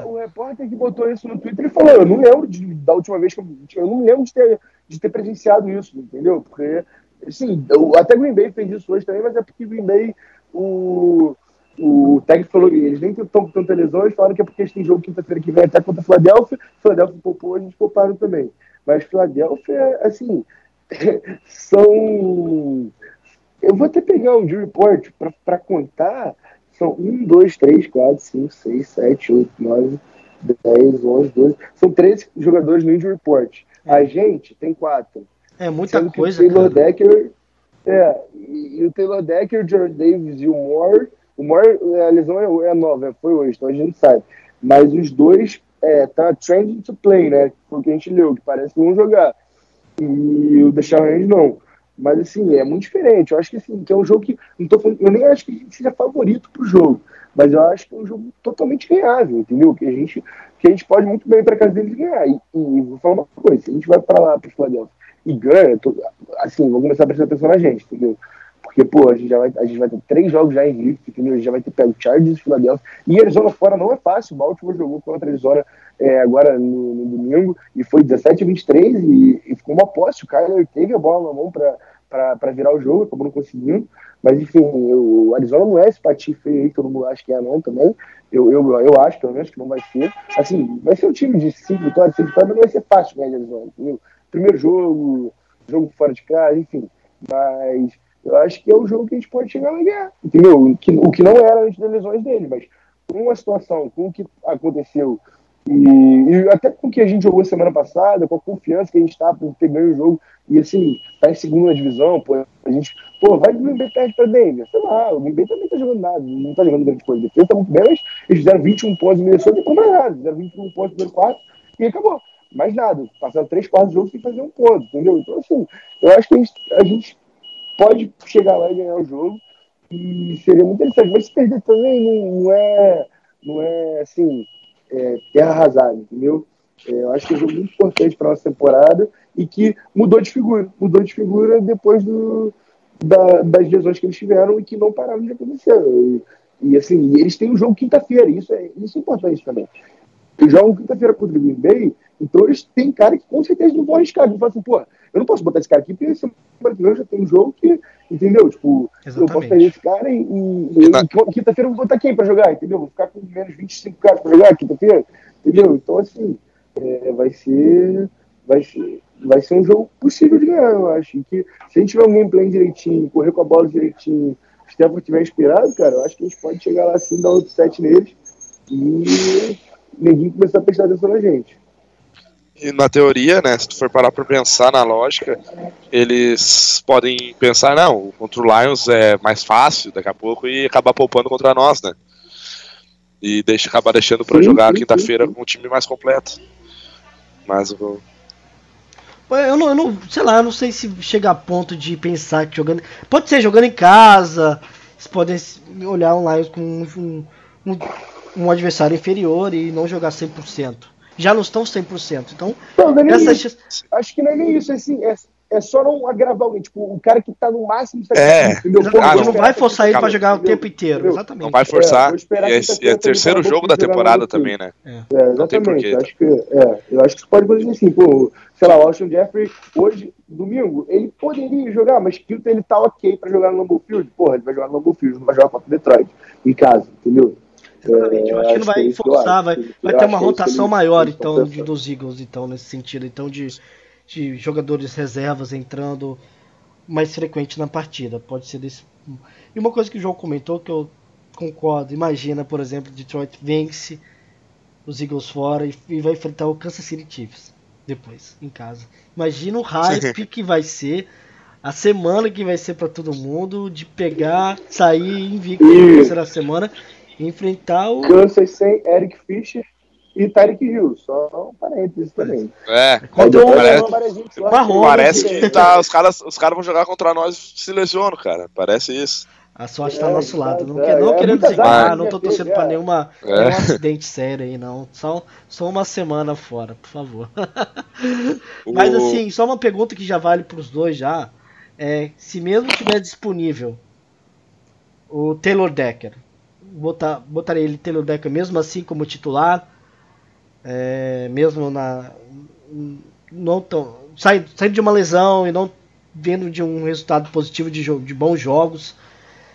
o, o repórter que botou isso no Twitter, ele falou, eu não lembro de- da última vez que eu, eu não lembro de ter, de ter presenciado isso, entendeu? Porque, assim, eu- até Green Bay fez isso hoje também, mas é porque Green Bay, o, o Tag falou, eles nem estão com tanta lesão, eles falaram que é porque eles têm jogo quinta-feira que vem até contra a Filadélfia, Filadélfia poupou, a gente pouparam também. Mas Filadélfia, assim, são... Eu vou até pegar um de report para contar. São 1, 2, 3, 4, 5, 6, 7, 8, 9, 10, 11, 12. São 13 jogadores no injury report. A gente tem 4. É muita Sendo coisa, o Taylor cara. Decker. É, e, o Taylor Decker, o Jared Davis e o Moore. O Moore, a lesão é, é nova, foi hoje, então a gente não sabe. Mas os dois é, tá trending to play, né? Foi o que a gente leu, que parece que vão jogar. E o Deshaun Hand não. Mas assim, é muito diferente. Eu acho que assim, que é um jogo que. Não tô falando, eu nem acho que a gente seja favorito pro jogo. Mas eu acho que é um jogo totalmente ganhável, entendeu? Que a gente, que a gente pode muito bem para casa deles ganhar. E, e vou falar uma coisa, se a gente vai para lá, para Philadelphia, e tô- assim, vou começar a prestar atenção na gente, entendeu? Porque, pô, a gente, já vai, a gente vai ter três jogos já em Rift, entendeu? A gente já vai ter pego Chargers Philadelphia. E Arizona fora não é fácil. O Baltimore jogou contra a Arizona é, agora no, no, domingo e foi 17 a 23 e, e ficou uma posse. O Kyler teve a bola na mão para virar o jogo, acabou não conseguindo. Mas, enfim, eu, o Arizona não é esse patife aí, todo mundo acha que é não também. Eu, eu, eu acho, pelo menos, que não vai ser. Assim, vai ser um time de cinco vitórias, seis vitórias, mas não vai ser fácil de Arizona, entendeu? Primeiro jogo, jogo fora de casa, enfim. Mas eu acho que é o jogo que a gente pode chegar a ganhar, entendeu? O que, o que não era antes das lesões dele, mas com a situação, com o que aconteceu e, e, até com o que a gente jogou semana passada, com a confiança que a gente tá por ter ganho o jogo, e assim, tá em segunda divisão, pô, a gente, pô, vai do Green perto pra Denver, sei lá, o Green também tá jogando nada, não tá jogando grande coisa, defesa tá muito bem, mas eles fizeram 21 pontos em Minnesota e compram nada, fizeram 21 pontos primeiro quarto e acabou. Mais nada, passaram três quartos do jogo sem fazer um ponto, entendeu? Então, assim, eu acho que a gente, a gente pode chegar lá e ganhar o jogo, e seria muito interessante, mas se perder também não, não é, não é assim é, terra arrasada, entendeu? É, eu acho que é um jogo muito importante para nossa temporada e que mudou de figura. Mudou de figura depois do, da, das lesões que eles tiveram e que não pararam de acontecer. E, e assim, eles têm um jogo quinta-feira, isso é, isso é importante também. Eles jogam quinta-feira contra o Green Bay, então eles têm cara que com certeza não vão arriscar. Eles falam assim, pô, eu não posso botar esse cara aqui porque semana que vem já tem um jogo que, entendeu? Tipo, Exatamente. eu posso pegar esse cara e, e, e quinta-feira eu vou botar quem pra jogar, entendeu? Vou ficar com menos 25 caras pra jogar quinta-feira, entendeu? Então, assim, é, vai ser. Vai ser. Vai ser um jogo possível de ganhar, eu acho. E que se a gente tiver um gameplay direitinho, correr com a bola direitinho, se o Stefan estiver inspirado, cara, eu acho que a gente pode chegar lá assim, dar outro set neles e ninguém começar a prestar atenção na gente na teoria, né, se tu for parar para pensar na lógica, eles podem pensar, não, contra o Lions é mais fácil daqui a pouco e acabar poupando contra nós, né? E deixa, acabar deixando para jogar quinta-feira com um time mais completo. Mas eu eu não, eu não, sei lá, eu não sei se chega a ponto de pensar que jogando. Pode ser jogando em casa, eles podem olhar um Lions com um, um, um adversário inferior e não jogar 100% já não estão 100%. Então, não, não é essa... acho que não é nem isso, é assim, é, é só não agravar alguém, tipo, o cara que tá no máximo está é. entendeu? Ah, não, não vai forçar ele para jogar o tempo inteiro, entendeu? exatamente. Não vai forçar. É, e é, o terceiro jogo da temporada também, né? É, é exatamente. Eu acho que, é, eu acho que pode fazer assim, pô, sei lá, o Austin Jeffrey, hoje, domingo, ele poderia jogar, mas quinta ele tá ok para jogar no Lambeau Field. Porra, ele vai jogar no Lambeau Field, não vai jogar contra o Detroit, em casa, entendeu? Exatamente, eu acho que não vai é forçar, vai, vai ter uma é rotação maior então dos Eagles, então, nesse sentido, então de, de jogadores reservas entrando mais frequente na partida. Pode ser desse. E uma coisa que o João comentou que eu concordo, imagina, por exemplo, Detroit vence os Eagles fora e, e vai enfrentar o Kansas City Chiefs depois, em casa. Imagina o hype que vai ser a semana que vai ser para todo mundo de pegar, sair invicto na terceira semana enfrentar o. Kansas sem Eric Fischer e Tarek Hill, só um parênteses também. É, contra o parece, parece que tá, os caras os cara vão jogar contra nós se lesionam, cara. Parece isso. A sorte tá é, do nosso lado. Não, é, não é, querendo zicar, não tô torcendo pra nenhuma, é. nenhum acidente sério aí, não. Só, só uma semana fora, por favor. Mas assim, só uma pergunta que já vale pros dois já. É, se mesmo tiver disponível o Taylor Decker, botar, botaria ele Taylor Decker mesmo assim como titular, é, mesmo na não tão saindo sai de uma lesão e não vendo de um resultado positivo de, de bons jogos,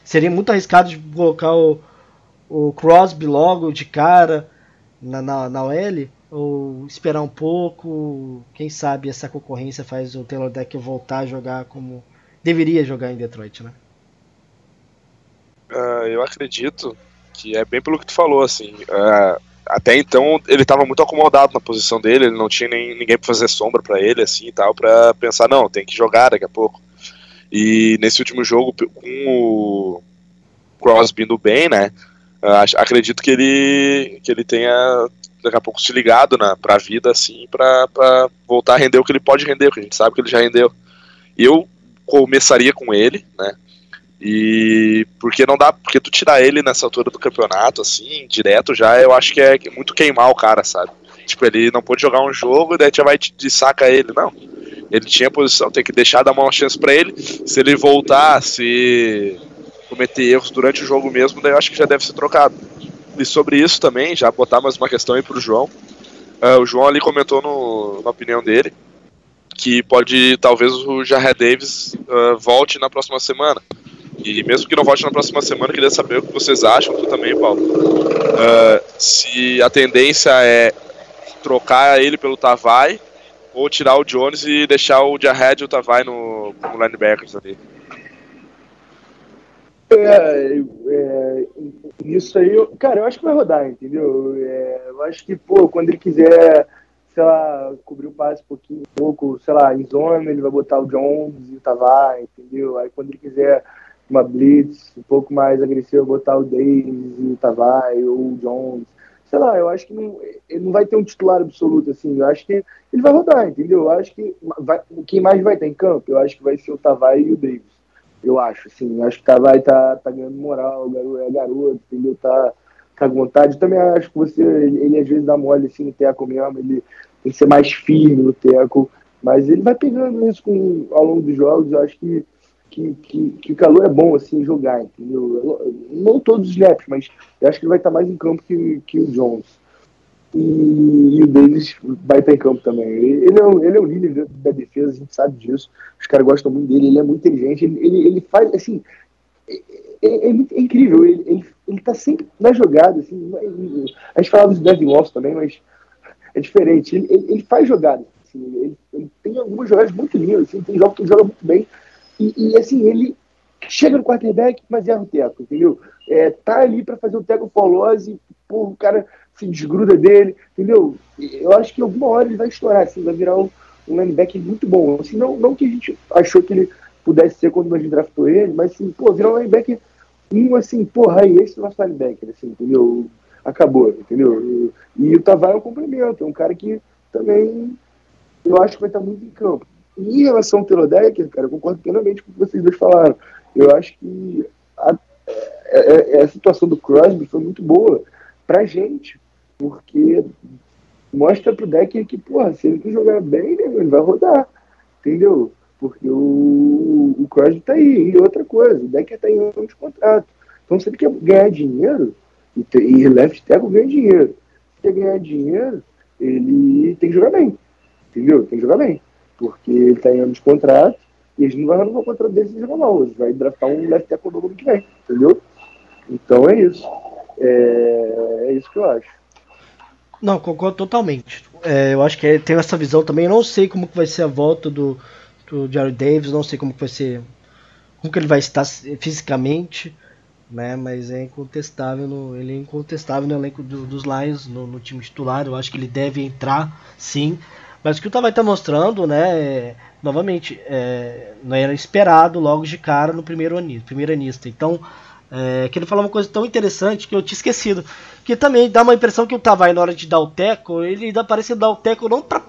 seria muito arriscado de colocar o, o Crosby logo de cara na, na, na OL ou esperar um pouco, quem sabe essa concorrência faz o Taylor Decker voltar a jogar como deveria jogar em Detroit, né? Uh, eu acredito que é bem pelo que tu falou, assim. Uh, até então ele estava muito acomodado na posição dele, ele não tinha nem ninguém para fazer sombra para ele, assim e tal, para pensar, não, tem que jogar daqui a pouco. E nesse último jogo, com o Crosby indo bem, né? Acredito que ele, que ele tenha daqui a pouco se ligado na, pra vida, assim, pra voltar a render o que ele pode render, porque a gente sabe que ele já rendeu. Eu começaria com ele, né? E porque não dá, porque tu tirar ele nessa altura do campeonato, assim, direto já, eu acho que é muito queimar o cara, sabe? Tipo, ele não pode jogar um jogo e daí já vai te saca ele, não. ele tinha posição, tem que deixar dar uma chance para ele. Se ele voltar, se cometer erros durante o jogo mesmo, daí eu acho que já deve ser trocado. E sobre isso também, já botar mais uma questão aí pro João. Uh, o João ali comentou no, na opinião dele que pode, talvez o Jared Davis uh, volte na próxima semana. E mesmo que não volte na próxima semana, queria saber o que vocês acham, tu também, Paulo. Uh, se a tendência é trocar ele pelo Tavai ou tirar o Jones e deixar o Jared e o Tavai no, como linebackers ali. É, é, isso aí, eu, cara, eu acho que vai rodar, entendeu? É, eu acho que, pô, quando ele quiser, sei lá, cobrir o passe um pouquinho, um pouco, sei lá, em zona, ele vai botar o Jones e o Tavai, entendeu? Aí quando ele quiser uma blitz um pouco mais agressiva, botar o Davis e o Tavai ou o Jones. Sei lá, eu acho que não, ele não vai ter um titular absoluto, assim. Eu acho que ele vai rodar, entendeu? Eu acho que vai, quem mais vai estar em campo, eu acho que vai ser o Tavai e o Davis. Eu acho, assim. Eu acho que o Tavai tá, tá ganhando moral, é garoto, entendeu? Tá, tá com vontade. Eu também acho que você, ele, ele às vezes dá mole assim no teco mesmo, ele tem que ser mais firme no teco. Mas ele vai pegando isso com, ao longo dos jogos. Eu acho que que, que, que o calor é bom assim jogar, entendeu? Não todos os snaps, mas eu acho que ele vai estar mais em campo que, que o Jones. E, e o Davis vai estar em campo também. Ele é, um, ele é o líder da defesa, a gente sabe disso. Os caras gostam muito dele, ele é muito inteligente. Ele, ele, ele faz, assim, é, é, é, é incrível. Ele, ele, ele tá sempre na jogada. Assim, a gente falava do Devin Loftus também, mas é diferente. Ele, ele, ele faz jogada. Assim, ele, ele, tem algumas jogadas muito lindas. Assim, tem jogos que ele joga muito bem e, e, assim, ele chega no quarterback, mas erra o teco, entendeu? É, tá ali para fazer o teco folose, o cara se desgruda dele, entendeu? Eu acho que alguma hora ele vai estourar, assim, vai virar um, um linebacker muito bom. Assim, não, não que a gente achou que ele pudesse ser quando a gente draftou ele, mas assim, pô, virar um linebacker um assim, porra, aí esse é o nosso linebacker, assim, entendeu? Acabou, entendeu? E, e o Tavares é um complemento, é um cara que também eu acho que vai estar muito em campo. E em relação ao Telodecker, cara, eu concordo plenamente com o que vocês dois falaram. Eu acho que a, a, é, é, a situação do Crosby foi muito boa pra gente, porque mostra pro Decker que, porra, se ele jogar bem, né, ele vai rodar, entendeu? Porque o, o Crosby tá aí. E outra coisa, o Decker tá em ano de contrato. Então, se ele quer ganhar dinheiro, e, e left tackle ganha dinheiro. Se quer ganhar dinheiro, ele tem que jogar bem, entendeu? Tem que jogar bem porque ele está em ano de contrato e eles não vão renovar o contrato dele sem jogar mal. Eles draftar um left tackle ano que vem, entendeu? Então é isso. É, é isso que eu acho. Não, concordo totalmente. É, eu acho que é, tem essa visão também. Eu não sei como que vai ser a volta do, do Jared Davis, não sei como que vai ser. Como que ele vai estar fisicamente, né? Mas é incontestável, no, ele é incontestável no elenco do, dos Lions, no, no, time titular. Eu acho que ele deve entrar, sim. Mas o que o Tavares está mostrando, né, é, novamente, é, não era esperado logo de cara no primeiro, anista, primeiro anista. Então, é, que ele falou uma coisa tão interessante que eu tinha esquecido. Que também dá uma impressão que o Tavares, na hora de dar o teco, ele ainda parece dar o teco não pra,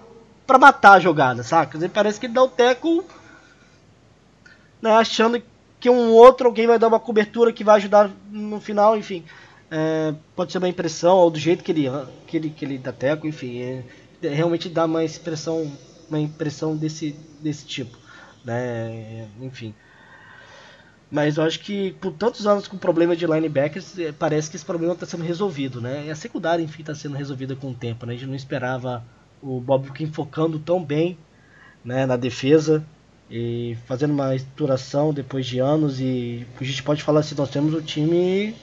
pra matar a jogada, saca? Ele parece que ele dá o teco né, achando que um outro alguém vai dar uma cobertura que vai ajudar no final, enfim. É, pode ser uma impressão, ou do jeito que ele, que ele, que ele dá teco, enfim. É, realmente dá uma expressão, uma impressão desse, desse tipo, né? Enfim. Mas eu acho que por tantos anos com problema de linebackers, eh, parece que esse problema está sendo resolvido, né? E a secundária, enfim, está sendo resolvida com o tempo, né? A gente não esperava o Bob King focando tão bem né, na defesa e fazendo uma estruturação depois de anos e a gente pode falar assim, nós temos um time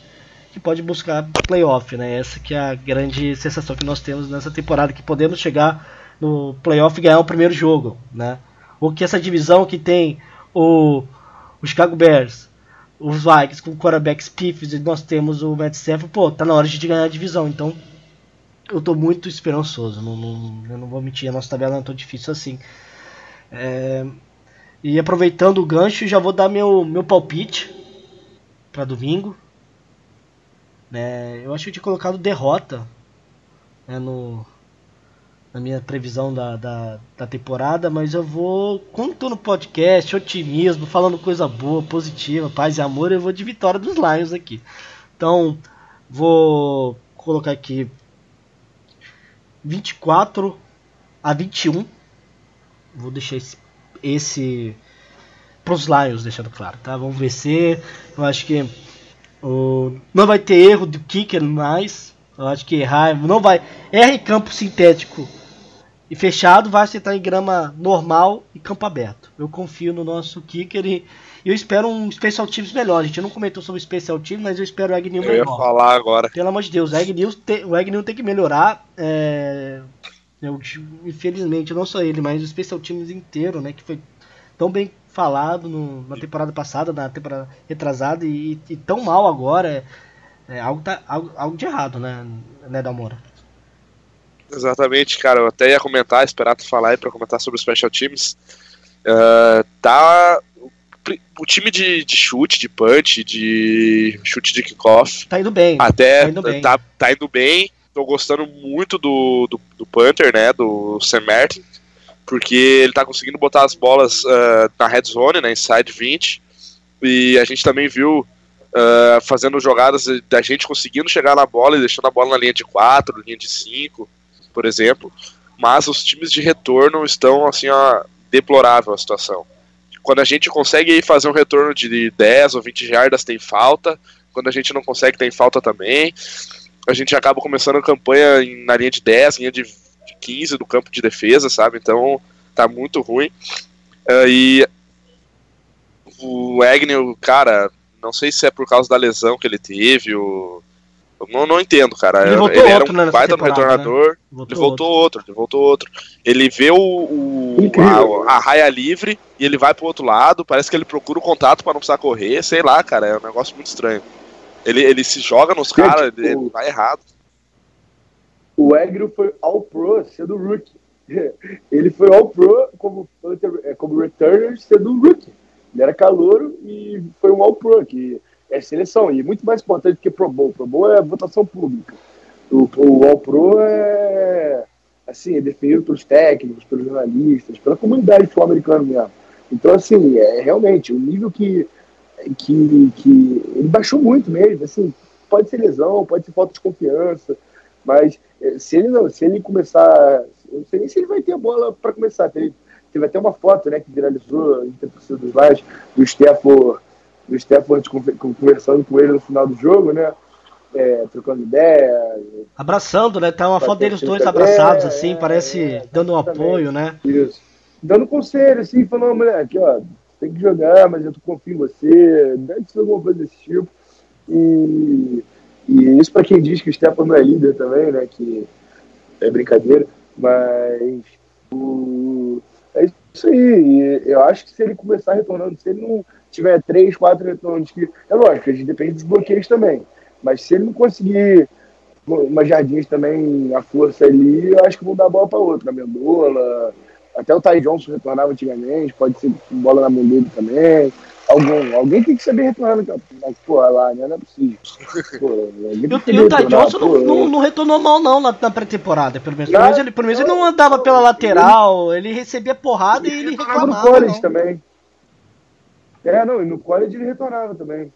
que pode buscar playoff, né? Essa que é a grande sensação que nós temos nessa temporada, que podemos chegar no playoff e ganhar o primeiro jogo, né? Ou que essa divisão que tem o, o Chicago Bears, os Vikings com quarterbacks pífios e nós temos o Matt Stafford, pô, tá na hora de ganhar a divisão, então eu tô muito esperançoso, não, não, eu não vou mentir, a nossa tabela não é tão difícil assim. É, e aproveitando o gancho, já vou dar meu, meu palpite para domingo. Né? Eu acho que eu tinha colocado derrota né, no, na minha previsão da, da, da, temporada, mas eu vou, como tô no podcast, otimismo, falando coisa boa, positiva, paz e amor, eu vou de vitória dos Lions aqui. Então, vou colocar aqui 24 a 21. Vou deixar esse esse pros Lions, deixando claro, tá? Vamos vencer. Eu acho que não vai ter erro do kicker mais. Eu acho que errar não vai. Erra em campo sintético e fechado, vai acertar em grama normal e campo aberto. Eu confio no nosso kicker e eu espero um Special Teams melhor. A gente não comentou sobre Special Teams, mas eu espero o Agnew melhor. Eu ia falar agora. Pelo amor de Deus, o Agnew tem, o Agnew tem que melhorar. É, eu, infelizmente, não só ele, mas o Special Teams inteiro, né? Que foi tão bem falado no, na temporada passada, na temporada retrasada, e, e tão mal agora. É, é algo, tá, algo, algo de errado, né, né Dalmora? Exatamente, cara. Eu até ia comentar, esperar tu falar aí pra comentar sobre os Special Teams. Uh, tá. O time de, de chute, de punch, de chute de kickoff. Tá indo bem. Até tá indo bem. Tá, tá indo bem. Tô gostando muito do, do, do Panther, né? Do Sam Martin porque ele está conseguindo botar as bolas uh, na red zone, na inside 20, e a gente também viu uh, fazendo jogadas da gente conseguindo chegar na bola e deixando a bola na linha de 4, linha de 5, por exemplo, mas os times de retorno estão assim, ó, deplorável a situação. Quando a gente consegue fazer um retorno de 10 ou 20 jardas, tem falta. Quando a gente não consegue, tem falta também. A gente acaba começando a campanha na linha de 10, linha de 15 do campo de defesa, sabe? Então tá muito ruim. Uh, e o Agnew, cara, não sei se é por causa da lesão que ele teve, ou... Eu não, não entendo, cara. Ele, ele era um né, baita no retornador. Né? Voltou ele voltou outro. outro. ele voltou outro. Ele vê o, o a, a, raia livre e ele vai pro outro lado. Parece que ele procura o contato para não precisar correr. Sei lá, cara. É um negócio muito estranho. Ele, ele se joga nos caras, ele, ele vai errado o Agnew foi All-Pro sendo rookie. Ele foi All-Pro como, é, como returner sendo um rookie. Ele era calouro e foi um All-Pro, que é seleção. E muito mais importante que Pro Bowl. Pro Bowl é votação pública. O, o All-Pro é, assim, é definido pelos técnicos, pelos jornalistas, pela comunidade sul-americana mesmo. Então, assim, é realmente o nível que, que, que ele baixou muito mesmo. Assim, pode ser lesão, pode ser falta de confiança, mas se ele não, se ele começar, eu não sei nem se ele vai ter a bola para começar. Teve, teve até uma foto, né, que viralizou entre torcida dos Lions, do Stafford, do Stafford conversando com ele no final do jogo, né? É, trocando ideia. Abraçando, né? Tá uma foto deles dois abraçados, é, assim, parece é, dando um apoio, né? Isso. Dando conselho, assim, falando, moleque, ó, tem que jogar, mas eu confio em você, deve ser alguma coisa desse tipo. E e isso para quem diz que o Stepan não é líder também, né? Que é brincadeira, mas o... é isso aí. Eu acho que se ele começar retornando, se ele não tiver três, quatro retornos, que é lógico, a gente depende dos bloqueios também. Mas se ele não conseguir umas jardins também a força ali, eu acho que vão dar bola para outro, a Mendola, até o Ty Johnson retornava antigamente, pode ser bola na dele também. Algum, alguém tem que saber retornar naquela porra lá, né? Não é possível. Pô, e o Ty Johnson não, não, não, retornou mal, não, na, na pré-temporada. Pelo menos, pelo menos, ele, pelo menos ele não andava pela lateral, ele recebia porrada ele, e ele reclamava. no college não. também. É, não, e no college ele retornava também.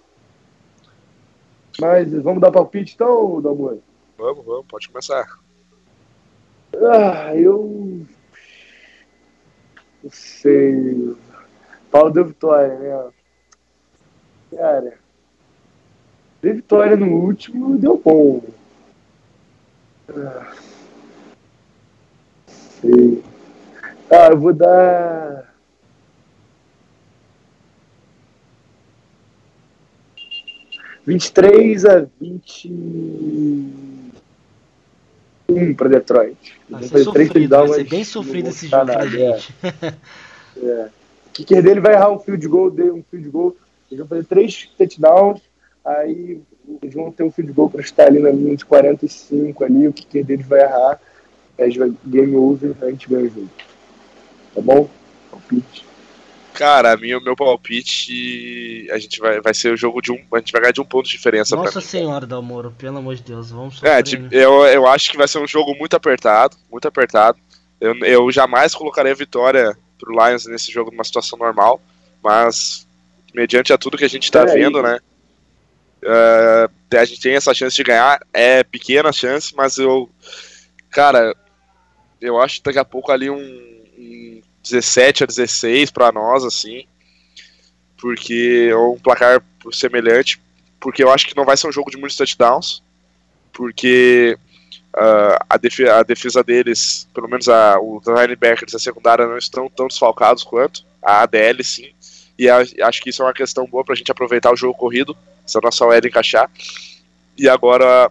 Mas vamos dar palpite então, Dalmor? Vamos, vamos, pode começar. Ah, eu. Não sei. Paulo deu vitória, né? Cara, deu vitória no último deu bom. Ah, sei. Ah, eu vou dar. Vinte e três a vinte um para Detroit. Vai ser sofrido, vai ser bem sofrido esse jogo pra gente. É. é. O kicker dele vai errar um field goal, um field goal eles vão fazer três touchdowns, aí eles vão ter um field goal para estar ali na linha de 45 ali, o kicker deles vai errar, aí a gente vai game over, a gente ganha o jogo. Tá bom? Palpite. Cara, a minha, o meu palpite, a gente vai, vai ser o jogo de um. A gente vai ganhar de um ponto de diferença. Nossa senhora, Dalmoro, pelo amor de Deus, vamos É, de, eu, eu acho que vai ser um jogo muito apertado, muito apertado. Eu, eu jamais colocaria a vitória pro Lions nesse jogo numa situação normal, mas mediante a tudo que a gente está vendo, né? Uh, a gente tem essa chance de ganhar, é pequena chance, mas eu, cara, eu acho que daqui a pouco ali um, um 17 a 16 para nós, assim, porque é um placar semelhante, porque eu acho que não vai ser um jogo de muitos touchdowns, porque uh, a, defesa, a, defesa, deles, pelo menos a, os linebackers a secundária não estão tão desfalcados quanto, a ADL sim, e acho que isso é uma questão boa para a gente aproveitar o jogo corrido, se a nossa OL encaixar, e agora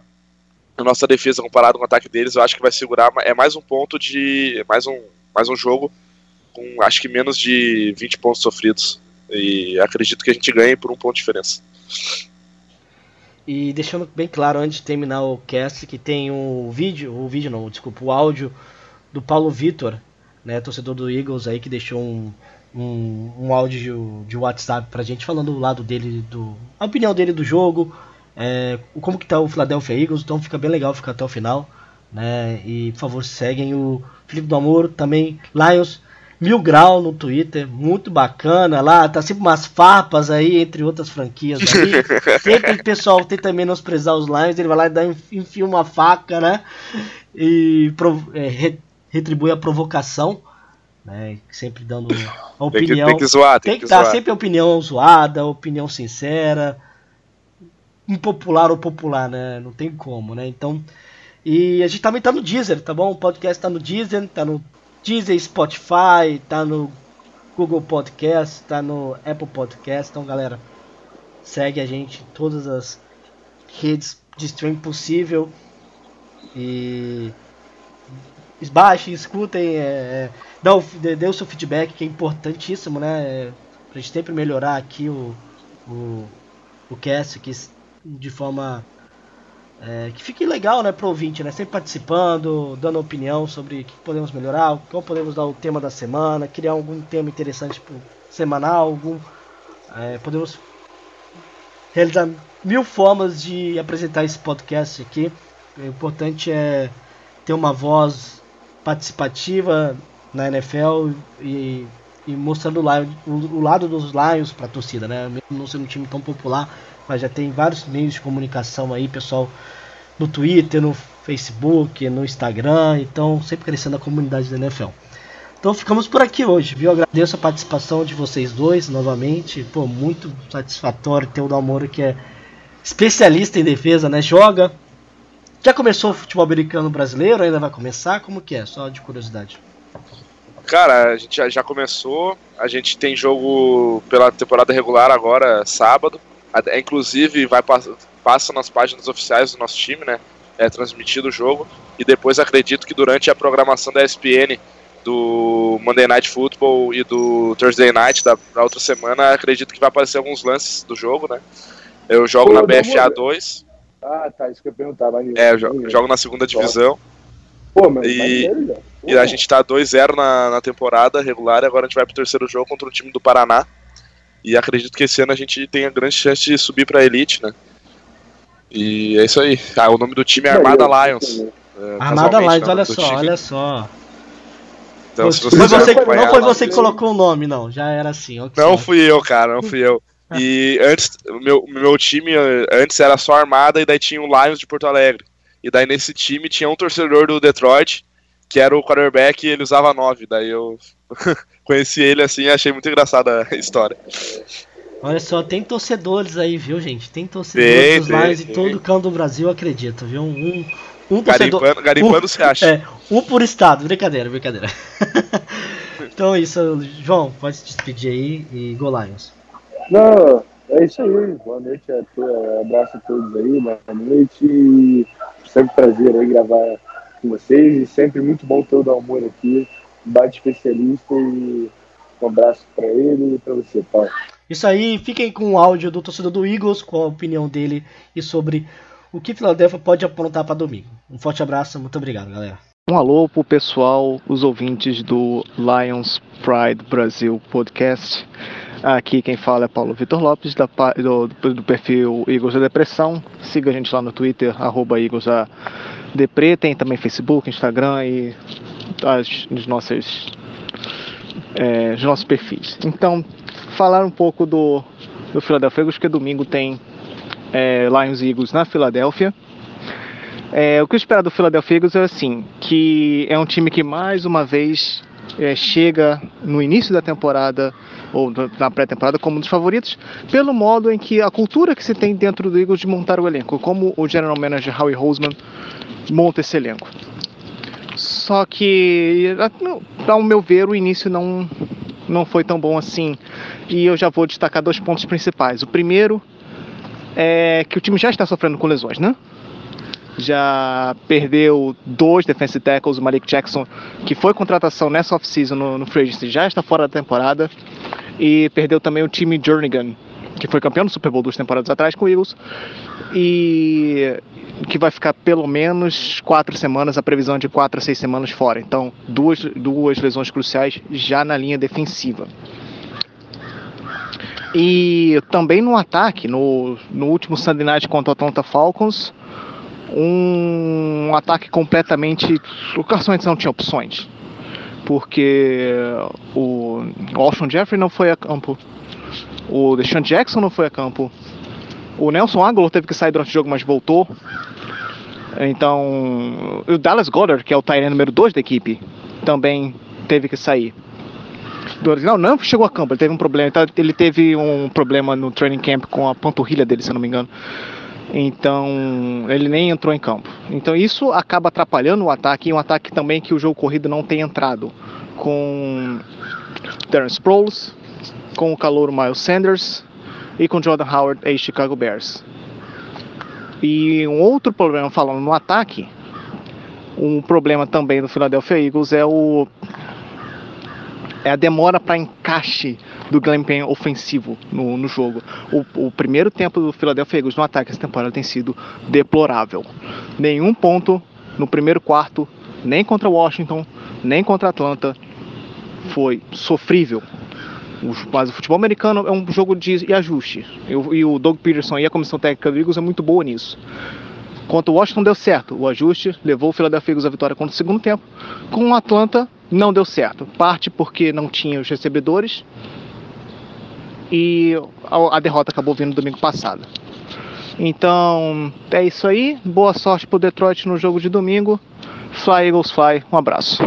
a nossa defesa comparado com o ataque deles, eu acho que vai segurar, é mais um ponto de, mais um, mais um jogo com acho que menos de 20 pontos sofridos, e acredito que a gente ganhe por um ponto de diferença. E deixando bem claro antes de terminar o cast que tem um vídeo, o vídeo não, desculpa, o áudio do Paulo Vitor, né, torcedor do Eagles aí que deixou um, um, um áudio de, WhatsApp pra gente falando do lado dele, do, a opinião dele do jogo, é, como que tá o Philadelphia Eagles, então fica bem legal ficar até o final, né, e por favor seguem o Felipe do Amor, também Lions, Mil Grau no Twitter, muito bacana lá, tá sempre umas farpas aí, entre outras franquias aí. sempre o pessoal tenta menosprezar os Lions, ele vai lá e dá, enfia uma faca, né? E é, retribui a provocação, né? Sempre dando a opinião. Tem que, tem que zoar, tem, tem que, que dar sempre opinião zoada, opinião sincera. Impopular ou popular, né? Não tem como, né? Então. E a gente também tá no Deezer, tá bom? O podcast tá no Deezer, tá no Deezer, Spotify, tá no Google Podcast, tá no Apple Podcast. Então, galera, segue a gente em todas as redes de stream possível. E baixem, escutem, é, é o, dê, o seu feedback que é importantíssimo, né? É, pra gente sempre melhorar aqui o, o, o cast aqui de forma é, que fique legal, né, pro ouvinte, né? Sempre participando, dando opinião sobre o que podemos melhorar, como podemos dar o tema da semana, criar algum tema interessante pro semanal, algum. É, podemos realizar mil formas de apresentar esse podcast aqui. O importante é ter uma voz participativa na NFL e, e mostrando o, o, lado dos Lions para a torcida, né? Mesmo não sendo um time tão popular, mas já tem vários meios de comunicação aí, pessoal, no Twitter, no Facebook, no Instagram, então sempre crescendo a comunidade da NFL. Então ficamos por aqui hoje, viu? Agradeço a participação de vocês dois novamente. Pô, muito satisfatório ter o Dalmoro que é especialista em defesa, né? Joga. Já começou o futebol americano brasileiro? Ainda vai começar? Como que é? Só de curiosidade. Cara, a gente já, já começou. A gente tem jogo pela temporada regular agora, sábado. Inclusive, vai passa nas páginas oficiais do nosso time, né? É transmitido o jogo. E depois acredito que durante a programação da ESPN do Monday Night Football e do Thursday Night da, da outra semana, acredito que vai aparecer alguns lances do jogo, né? Eu jogo Pô, na BFA 2. Ah, tá, isso que eu ia perguntar. É, eu jogo, jogo na segunda divisão. Pô, mas e, e a gente tá 2-0 na, na temporada regular e agora a gente vai pro terceiro jogo contra o time do Paraná. E acredito que esse ano a gente tem a grande chance de subir pra Elite, né? E é isso aí. Ah, o nome do time é Armada Lions. É, Armada Lions, olha só, time. olha só. Então, se você você, não foi você que colocou o nome, não. Já era assim. Okay. Não fui eu, cara, não fui eu. E antes, meu, meu time antes era só Armada e daí tinha o Lions de Porto Alegre. E daí nesse time tinha um torcedor do Detroit, que era o quarterback e ele usava 9. Daí eu conheci ele assim e achei muito engraçada a história. Olha só, tem torcedores aí, viu, gente? Tem torcedores dos Lions em todo canto do Brasil, acredito, viu? Um, um torcedor. Garimpando, garimpando um, se acha. É, um por estado, brincadeira, brincadeira. então é isso, João, pode se despedir aí e Go Lions. Não, é isso aí. Boa noite a todos, abraço a todos aí, boa noite. Sempre prazer aí gravar com vocês e sempre muito bom ter o Dalmor aqui, bate especialista e um abraço para ele e para você, Paulo. Isso aí, fiquem com o áudio do torcedor do Eagles, com a opinião dele e sobre o que Philadelphia pode aprontar para domingo. Um forte abraço, muito obrigado, galera. Um alô pro pessoal, os ouvintes do Lions Pride Brasil Podcast. Aqui quem fala é Paulo Vitor Lopes, da, do, do, perfil Eagles da Depressão. Siga a gente lá no Twitter, arroba Depre. Tem também Facebook, Instagram e as, as nossas, é, os nossos perfis. Então, falar um pouco do, do Philadelphia Eagles, que domingo tem é, Lions Eagles na Filadélfia. É, o que eu espero do Philadelphia Eagles é assim, que é um time que mais uma vez é, chega no início da temporada ou na pré-temporada como um dos favoritos, pelo modo em que a cultura que se tem dentro do Eagles de montar o elenco, como o general manager Howie Roseman monta esse elenco. Só que, ao meu ver, o início não, não foi tão bom assim. E eu já vou destacar dois pontos principais. O primeiro é que o time já está sofrendo com lesões, né? Já perdeu dois defensive tackles, o Malik Jackson, que foi contratação nessa off-season no, no Free Agency, já está fora da temporada, e perdeu também o time Jernigan, que foi campeão do Super Bowl duas temporadas atrás com o Eagles, e que vai ficar pelo menos quatro semanas, a previsão é de quatro a seis semanas fora. Então, duas, duas lesões cruciais já na linha defensiva. E também no ataque, no, no último Sunday Night contra o Atlanta Falcons, um ataque completamente. O Carson Wentz não tinha opções. Porque o Alshon Jeffrey não foi a campo. O Deshaun Jackson não foi a campo. O Nelson Aguilar teve que sair durante o jogo, mas voltou. Então, o Dallas Goddard, que é o Tyrant número 2 da equipe, também teve que sair. Não, não chegou a campo, ele teve um problema. Ele teve um problema no training camp com a panturrilha dele, se eu não me engano. Então, ele nem entrou em campo. Então, isso acaba atrapalhando o ataque e um ataque também que o jogo corrido não tem entrado. Com Darren Sproles, com o calor Miles Sanders e com Jordan Howard e Chicago Bears. E um outro problema falando no ataque, um problema também do Philadelphia Eagles é o é a demora para encaixe do gameplay ofensivo no, no jogo. O, o, primeiro tempo do Philadelphia Eagles no ataque essa temporada tem sido deplorável. Nenhum ponto no primeiro quarto, nem contra Washington, nem contra Atlanta, foi sofrível. Mas o futebol americano é um jogo de ajuste. E o Doug Peterson e a comissão técnica do Eagles é muito boa nisso. Contra o Washington deu certo. O ajuste levou o Philadelphia Eagles à vitória contra o segundo tempo. Com o Atlanta não deu certo. Parte porque não tinha os recebedores e a, derrota acabou vindo domingo passado. Então é isso aí. Boa sorte pro Detroit no jogo de domingo. Fly Eagles Fly. Um abraço.